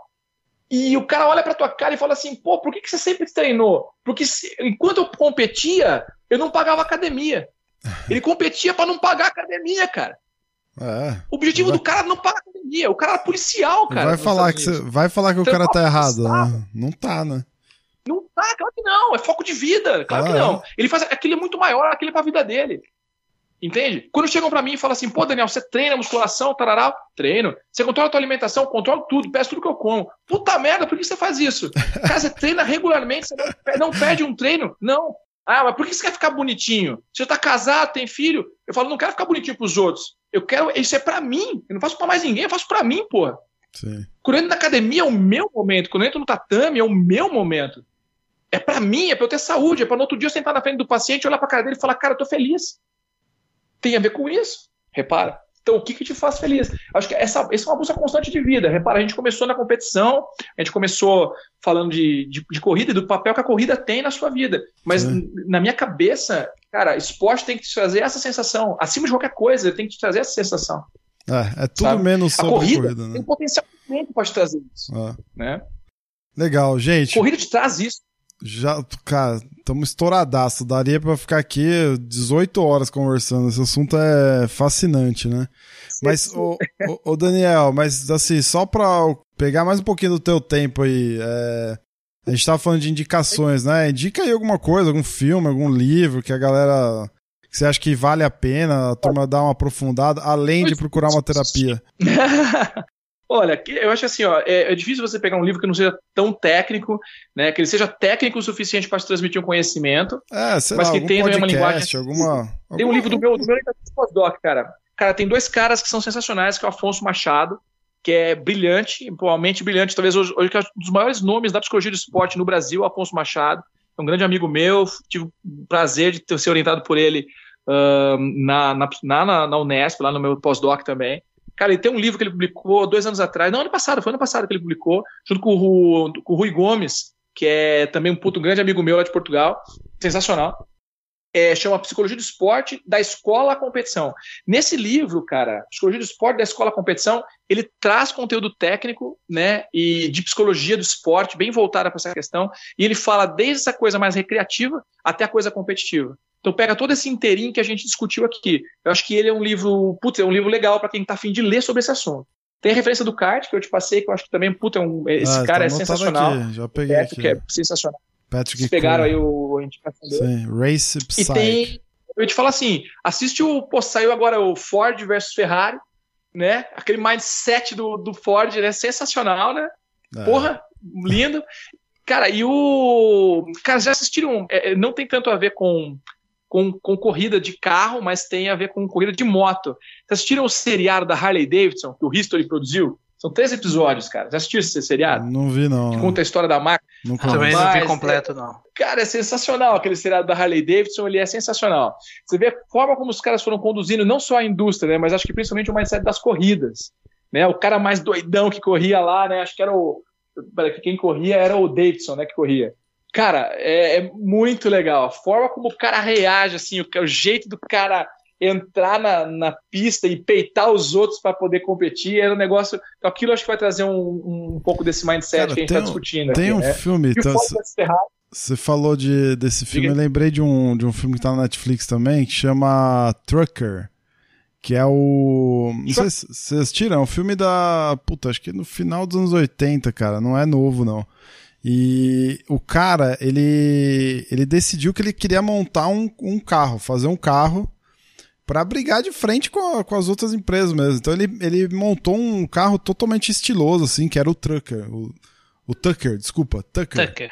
E o cara olha pra tua cara e fala assim: pô, por que, que você sempre treinou? Porque se, enquanto eu competia, eu não pagava academia. Ele competia para não pagar academia, cara. É, o objetivo vai... do cara não pagar academia. O cara é policial, cara. Vai falar, que você, vai falar que o cara tá errado, né? Não tá, né? Não tá, claro que não. É foco de vida. Claro ah, que não. É. Ele faz aquilo é muito maior, aquilo é pra vida dele. Entende? Quando chegam para mim e falam assim, pô, Daniel, você treina musculação, tarará? Treino. Você controla a tua alimentação? Controlo tudo, peço tudo que eu como. Puta merda, por que você faz isso? Cara, você treina regularmente, você não, não perde um treino? Não. Ah, mas por que você quer ficar bonitinho? Você tá casado, tem filho? Eu falo, não quero ficar bonitinho pros outros. Eu quero, isso é para mim. Eu não faço para mais ninguém, eu faço para mim, pô. Sim. Quando eu entro na academia é o meu momento. Quando eu entro no tatame é o meu momento. É para mim, é para eu ter saúde, é para no outro dia eu sentar na frente do paciente, olhar para cara dele e falar, cara, eu tô feliz. Tem a ver com isso. Repara. Então, o que, que te faz feliz? Acho que essa, essa é uma busca constante de vida. Repara, a gente começou na competição, a gente começou falando de, de, de corrida e do papel que a corrida tem na sua vida. Mas na minha cabeça, cara, esporte tem que te trazer essa sensação. Acima de qualquer coisa, tem que te trazer essa sensação. É, é tudo sabe? menos sobre a corrida. corrida né? Tem potencial que pode trazer isso. É. Né? Legal, gente. A corrida te traz isso. Já, cara, estamos estouradaço. Daria para ficar aqui 18 horas conversando. Esse assunto é fascinante, né? Mas, o, Daniel, mas assim, só pra pegar mais um pouquinho do teu tempo aí, é, a gente tava falando de indicações, né? Indica aí alguma coisa, algum filme, algum livro que a galera. Que você acha que vale a pena a turma dar uma aprofundada, além de procurar uma terapia? Olha, eu acho assim, ó, é, é, difícil você pegar um livro que não seja tão técnico, né? Que ele seja técnico o suficiente para te transmitir um conhecimento, é, sei mas lá, que tenha podcast, uma linguagem. Alguma, tem um alguma... livro do meu, do meu pós-doc, cara. Cara, tem dois caras que são sensacionais, que é o Afonso Machado, que é brilhante, provavelmente brilhante, talvez hoje, hoje é um dos maiores nomes da psicologia do esporte no Brasil, Afonso Machado. É um grande amigo meu, tive o prazer de ter, ser orientado por ele uh, na, na, na, na Unesp, lá no meu pós-doc também. Cara, ele tem um livro que ele publicou dois anos atrás, não, ano passado, foi ano passado que ele publicou, junto com o, com o Rui Gomes, que é também um puto grande amigo meu lá de Portugal, sensacional. É, chama Psicologia do Esporte, da Escola à Competição. Nesse livro, cara, Psicologia do Esporte, da Escola à Competição, ele traz conteúdo técnico, né, e de psicologia do esporte, bem voltada para essa questão, e ele fala desde essa coisa mais recreativa até a coisa competitiva. Então pega todo esse inteirinho que a gente discutiu aqui. Eu acho que ele é um livro, putz, é um livro legal para quem está afim de ler sobre esse assunto. Tem a referência do kart que eu te passei, que eu acho que também, puta, é um, esse Ah, cara tá é sensacional. aqui, já peguei Beto, aqui. é sensacional. Patrick Vocês pegaram aí o, a indicação dele. Sim, Race E Psych. tem. Eu te falo assim: assiste o. Pô, saiu agora o Ford versus Ferrari, né? Aquele mindset do, do Ford é sensacional, né? É. Porra, lindo. Cara, e o. Cara, já assistiram. é, é, não tem tanto a ver com, com, com corrida de carro, mas tem a ver com corrida de moto. Vocês assistiram o seriado da Harley Davidson, que o History produziu? São três episódios, cara. Já assistiram esse seriado? Não vi, não. Que conta a história da marca. Não Também não vi completo, não. Cara, é sensacional aquele seriado da Harley Davidson, ele é sensacional. Você vê a forma como os caras foram conduzindo não só a indústria, né, mas acho que principalmente o mindset das corridas. Né? O cara mais doidão que corria lá, né? Acho que era o. Quem corria era o Davidson, né? Que corria. Cara, é, é muito legal. A forma como o cara reage, assim, o, o jeito do cara entrar na, na pista e peitar os outros para poder competir, era um negócio. Então, aquilo acho que vai trazer um, um pouco desse mindset Cara, que a gente está um- discutindo. Tem aqui, um né? filme. E o tá- Ford versus Ferrari, Você falou de, desse filme, Diga. eu lembrei de um, de um filme que tá na Netflix também, que chama Trucker. Que é o. Não sei se vocês assistiram, é um filme da. Puta, acho que no final dos anos 80, cara. Não é novo, não. E o cara, ele. Ele decidiu que ele queria montar um, um carro, fazer um carro pra brigar de frente com, a- com as outras empresas mesmo. Então ele, ele montou um carro totalmente estiloso, assim, que era o Trucker. O, o Tucker, desculpa, Tucker. Tucker.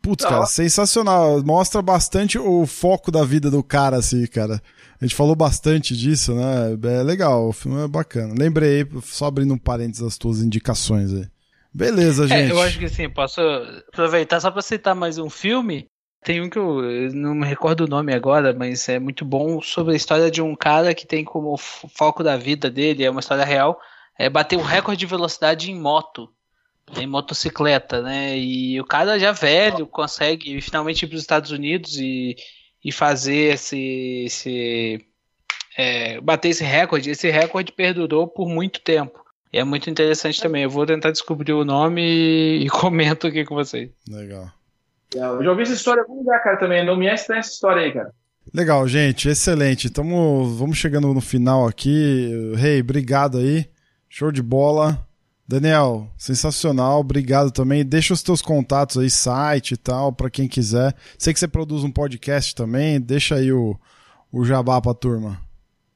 Putz, cara, sensacional. Mostra bastante o foco da vida do cara, assim, cara. A gente falou bastante disso, né? É legal, o filme é bacana. Lembrei, só abrindo um parênteses as tuas indicações aí. Beleza, gente. É, eu acho que assim, posso aproveitar só pra citar mais um filme. Tem um que eu, não me recordo o nome agora, mas é muito bom sobre a história de um cara que tem como foco da vida dele, é uma história real, é bater o recorde de velocidade em moto, em motocicleta, né? E o cara já velho consegue finalmente ir para os Estados Unidos e, e fazer esse, esse é, bater esse recorde. Esse recorde perdurou por muito tempo. E é muito interessante também. Eu vou tentar descobrir o nome e, e comento aqui com vocês. Legal. Eu já ouvi essa história em algum lugar, cara, também. Não me é estranha essa história aí, cara. Legal, gente, excelente. Tamo, vamos chegando no final aqui. Rei, obrigado aí. Show de bola. Daniel, sensacional, obrigado também. Deixa os teus contatos aí, site e tal, pra quem quiser. Sei que você produz um podcast também, deixa aí o, o jabá pra turma.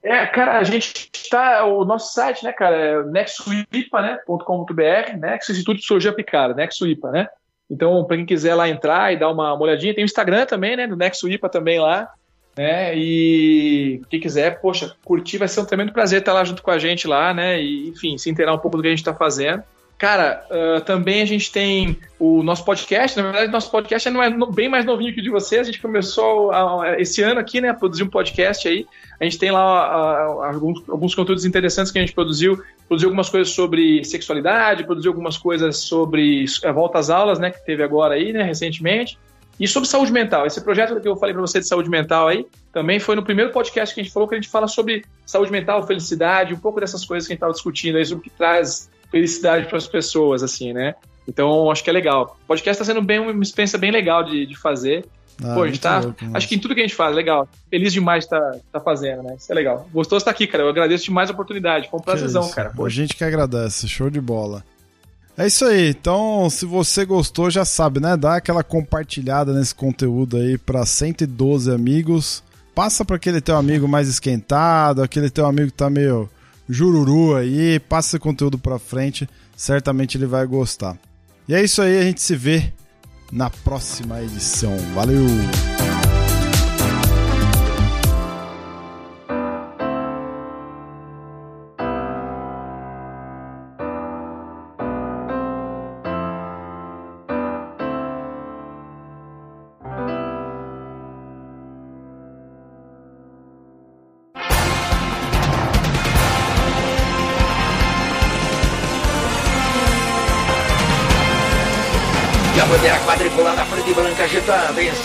É, cara, a gente está. O nosso site, né, cara, é nexuipa.com.br, Nexo Instituto de Psicologia Aplicada, Nexuipa, né? Então, para quem quiser lá entrar e dar uma, uma olhadinha, tem o Instagram também, né, do Nexuipa também lá, né? E quem quiser, poxa, curtir, vai ser um tremendo prazer estar lá junto com a gente lá, né? E, enfim, se inteirar um pouco do que a gente está fazendo. Cara, ah, também a gente tem o nosso podcast. Na verdade, nosso podcast não é no- bem mais novinho que o de vocês. A gente começou a- a- esse ano aqui, né, a produzir um podcast aí. A gente tem lá ah, alguns, alguns conteúdos interessantes que a gente produziu. Produziu algumas coisas sobre sexualidade, produziu algumas coisas sobre a volta às aulas, né, que teve agora aí, né, recentemente. E sobre saúde mental. Esse projeto que eu falei para você de saúde mental aí, também foi no primeiro podcast que a gente falou que a gente fala sobre saúde mental, felicidade, um pouco dessas coisas que a gente estava discutindo aí, sobre o que traz felicidade para as pessoas, assim, né? Então, acho que é legal. O podcast está sendo bem uma experiência bem legal de, de fazer. Ah, Pô, a gente tá. louco, Acho que em tudo que a gente faz, legal. Feliz demais de tá, tá fazendo, né? Isso é legal. Gostoso estar aqui, cara. Eu agradeço demais a oportunidade. Foi um prazerzão, isso. cara. A Poxa. gente que agradece, show de bola. É isso aí. Então, se você gostou, já sabe, né? Dá aquela compartilhada nesse conteúdo aí para 112 amigos. Passa para aquele teu amigo mais esquentado, aquele teu amigo que tá meio Jururu aí, passa conteúdo pra frente, certamente ele vai gostar. E é isso aí, a gente se vê na próxima edição. Valeu!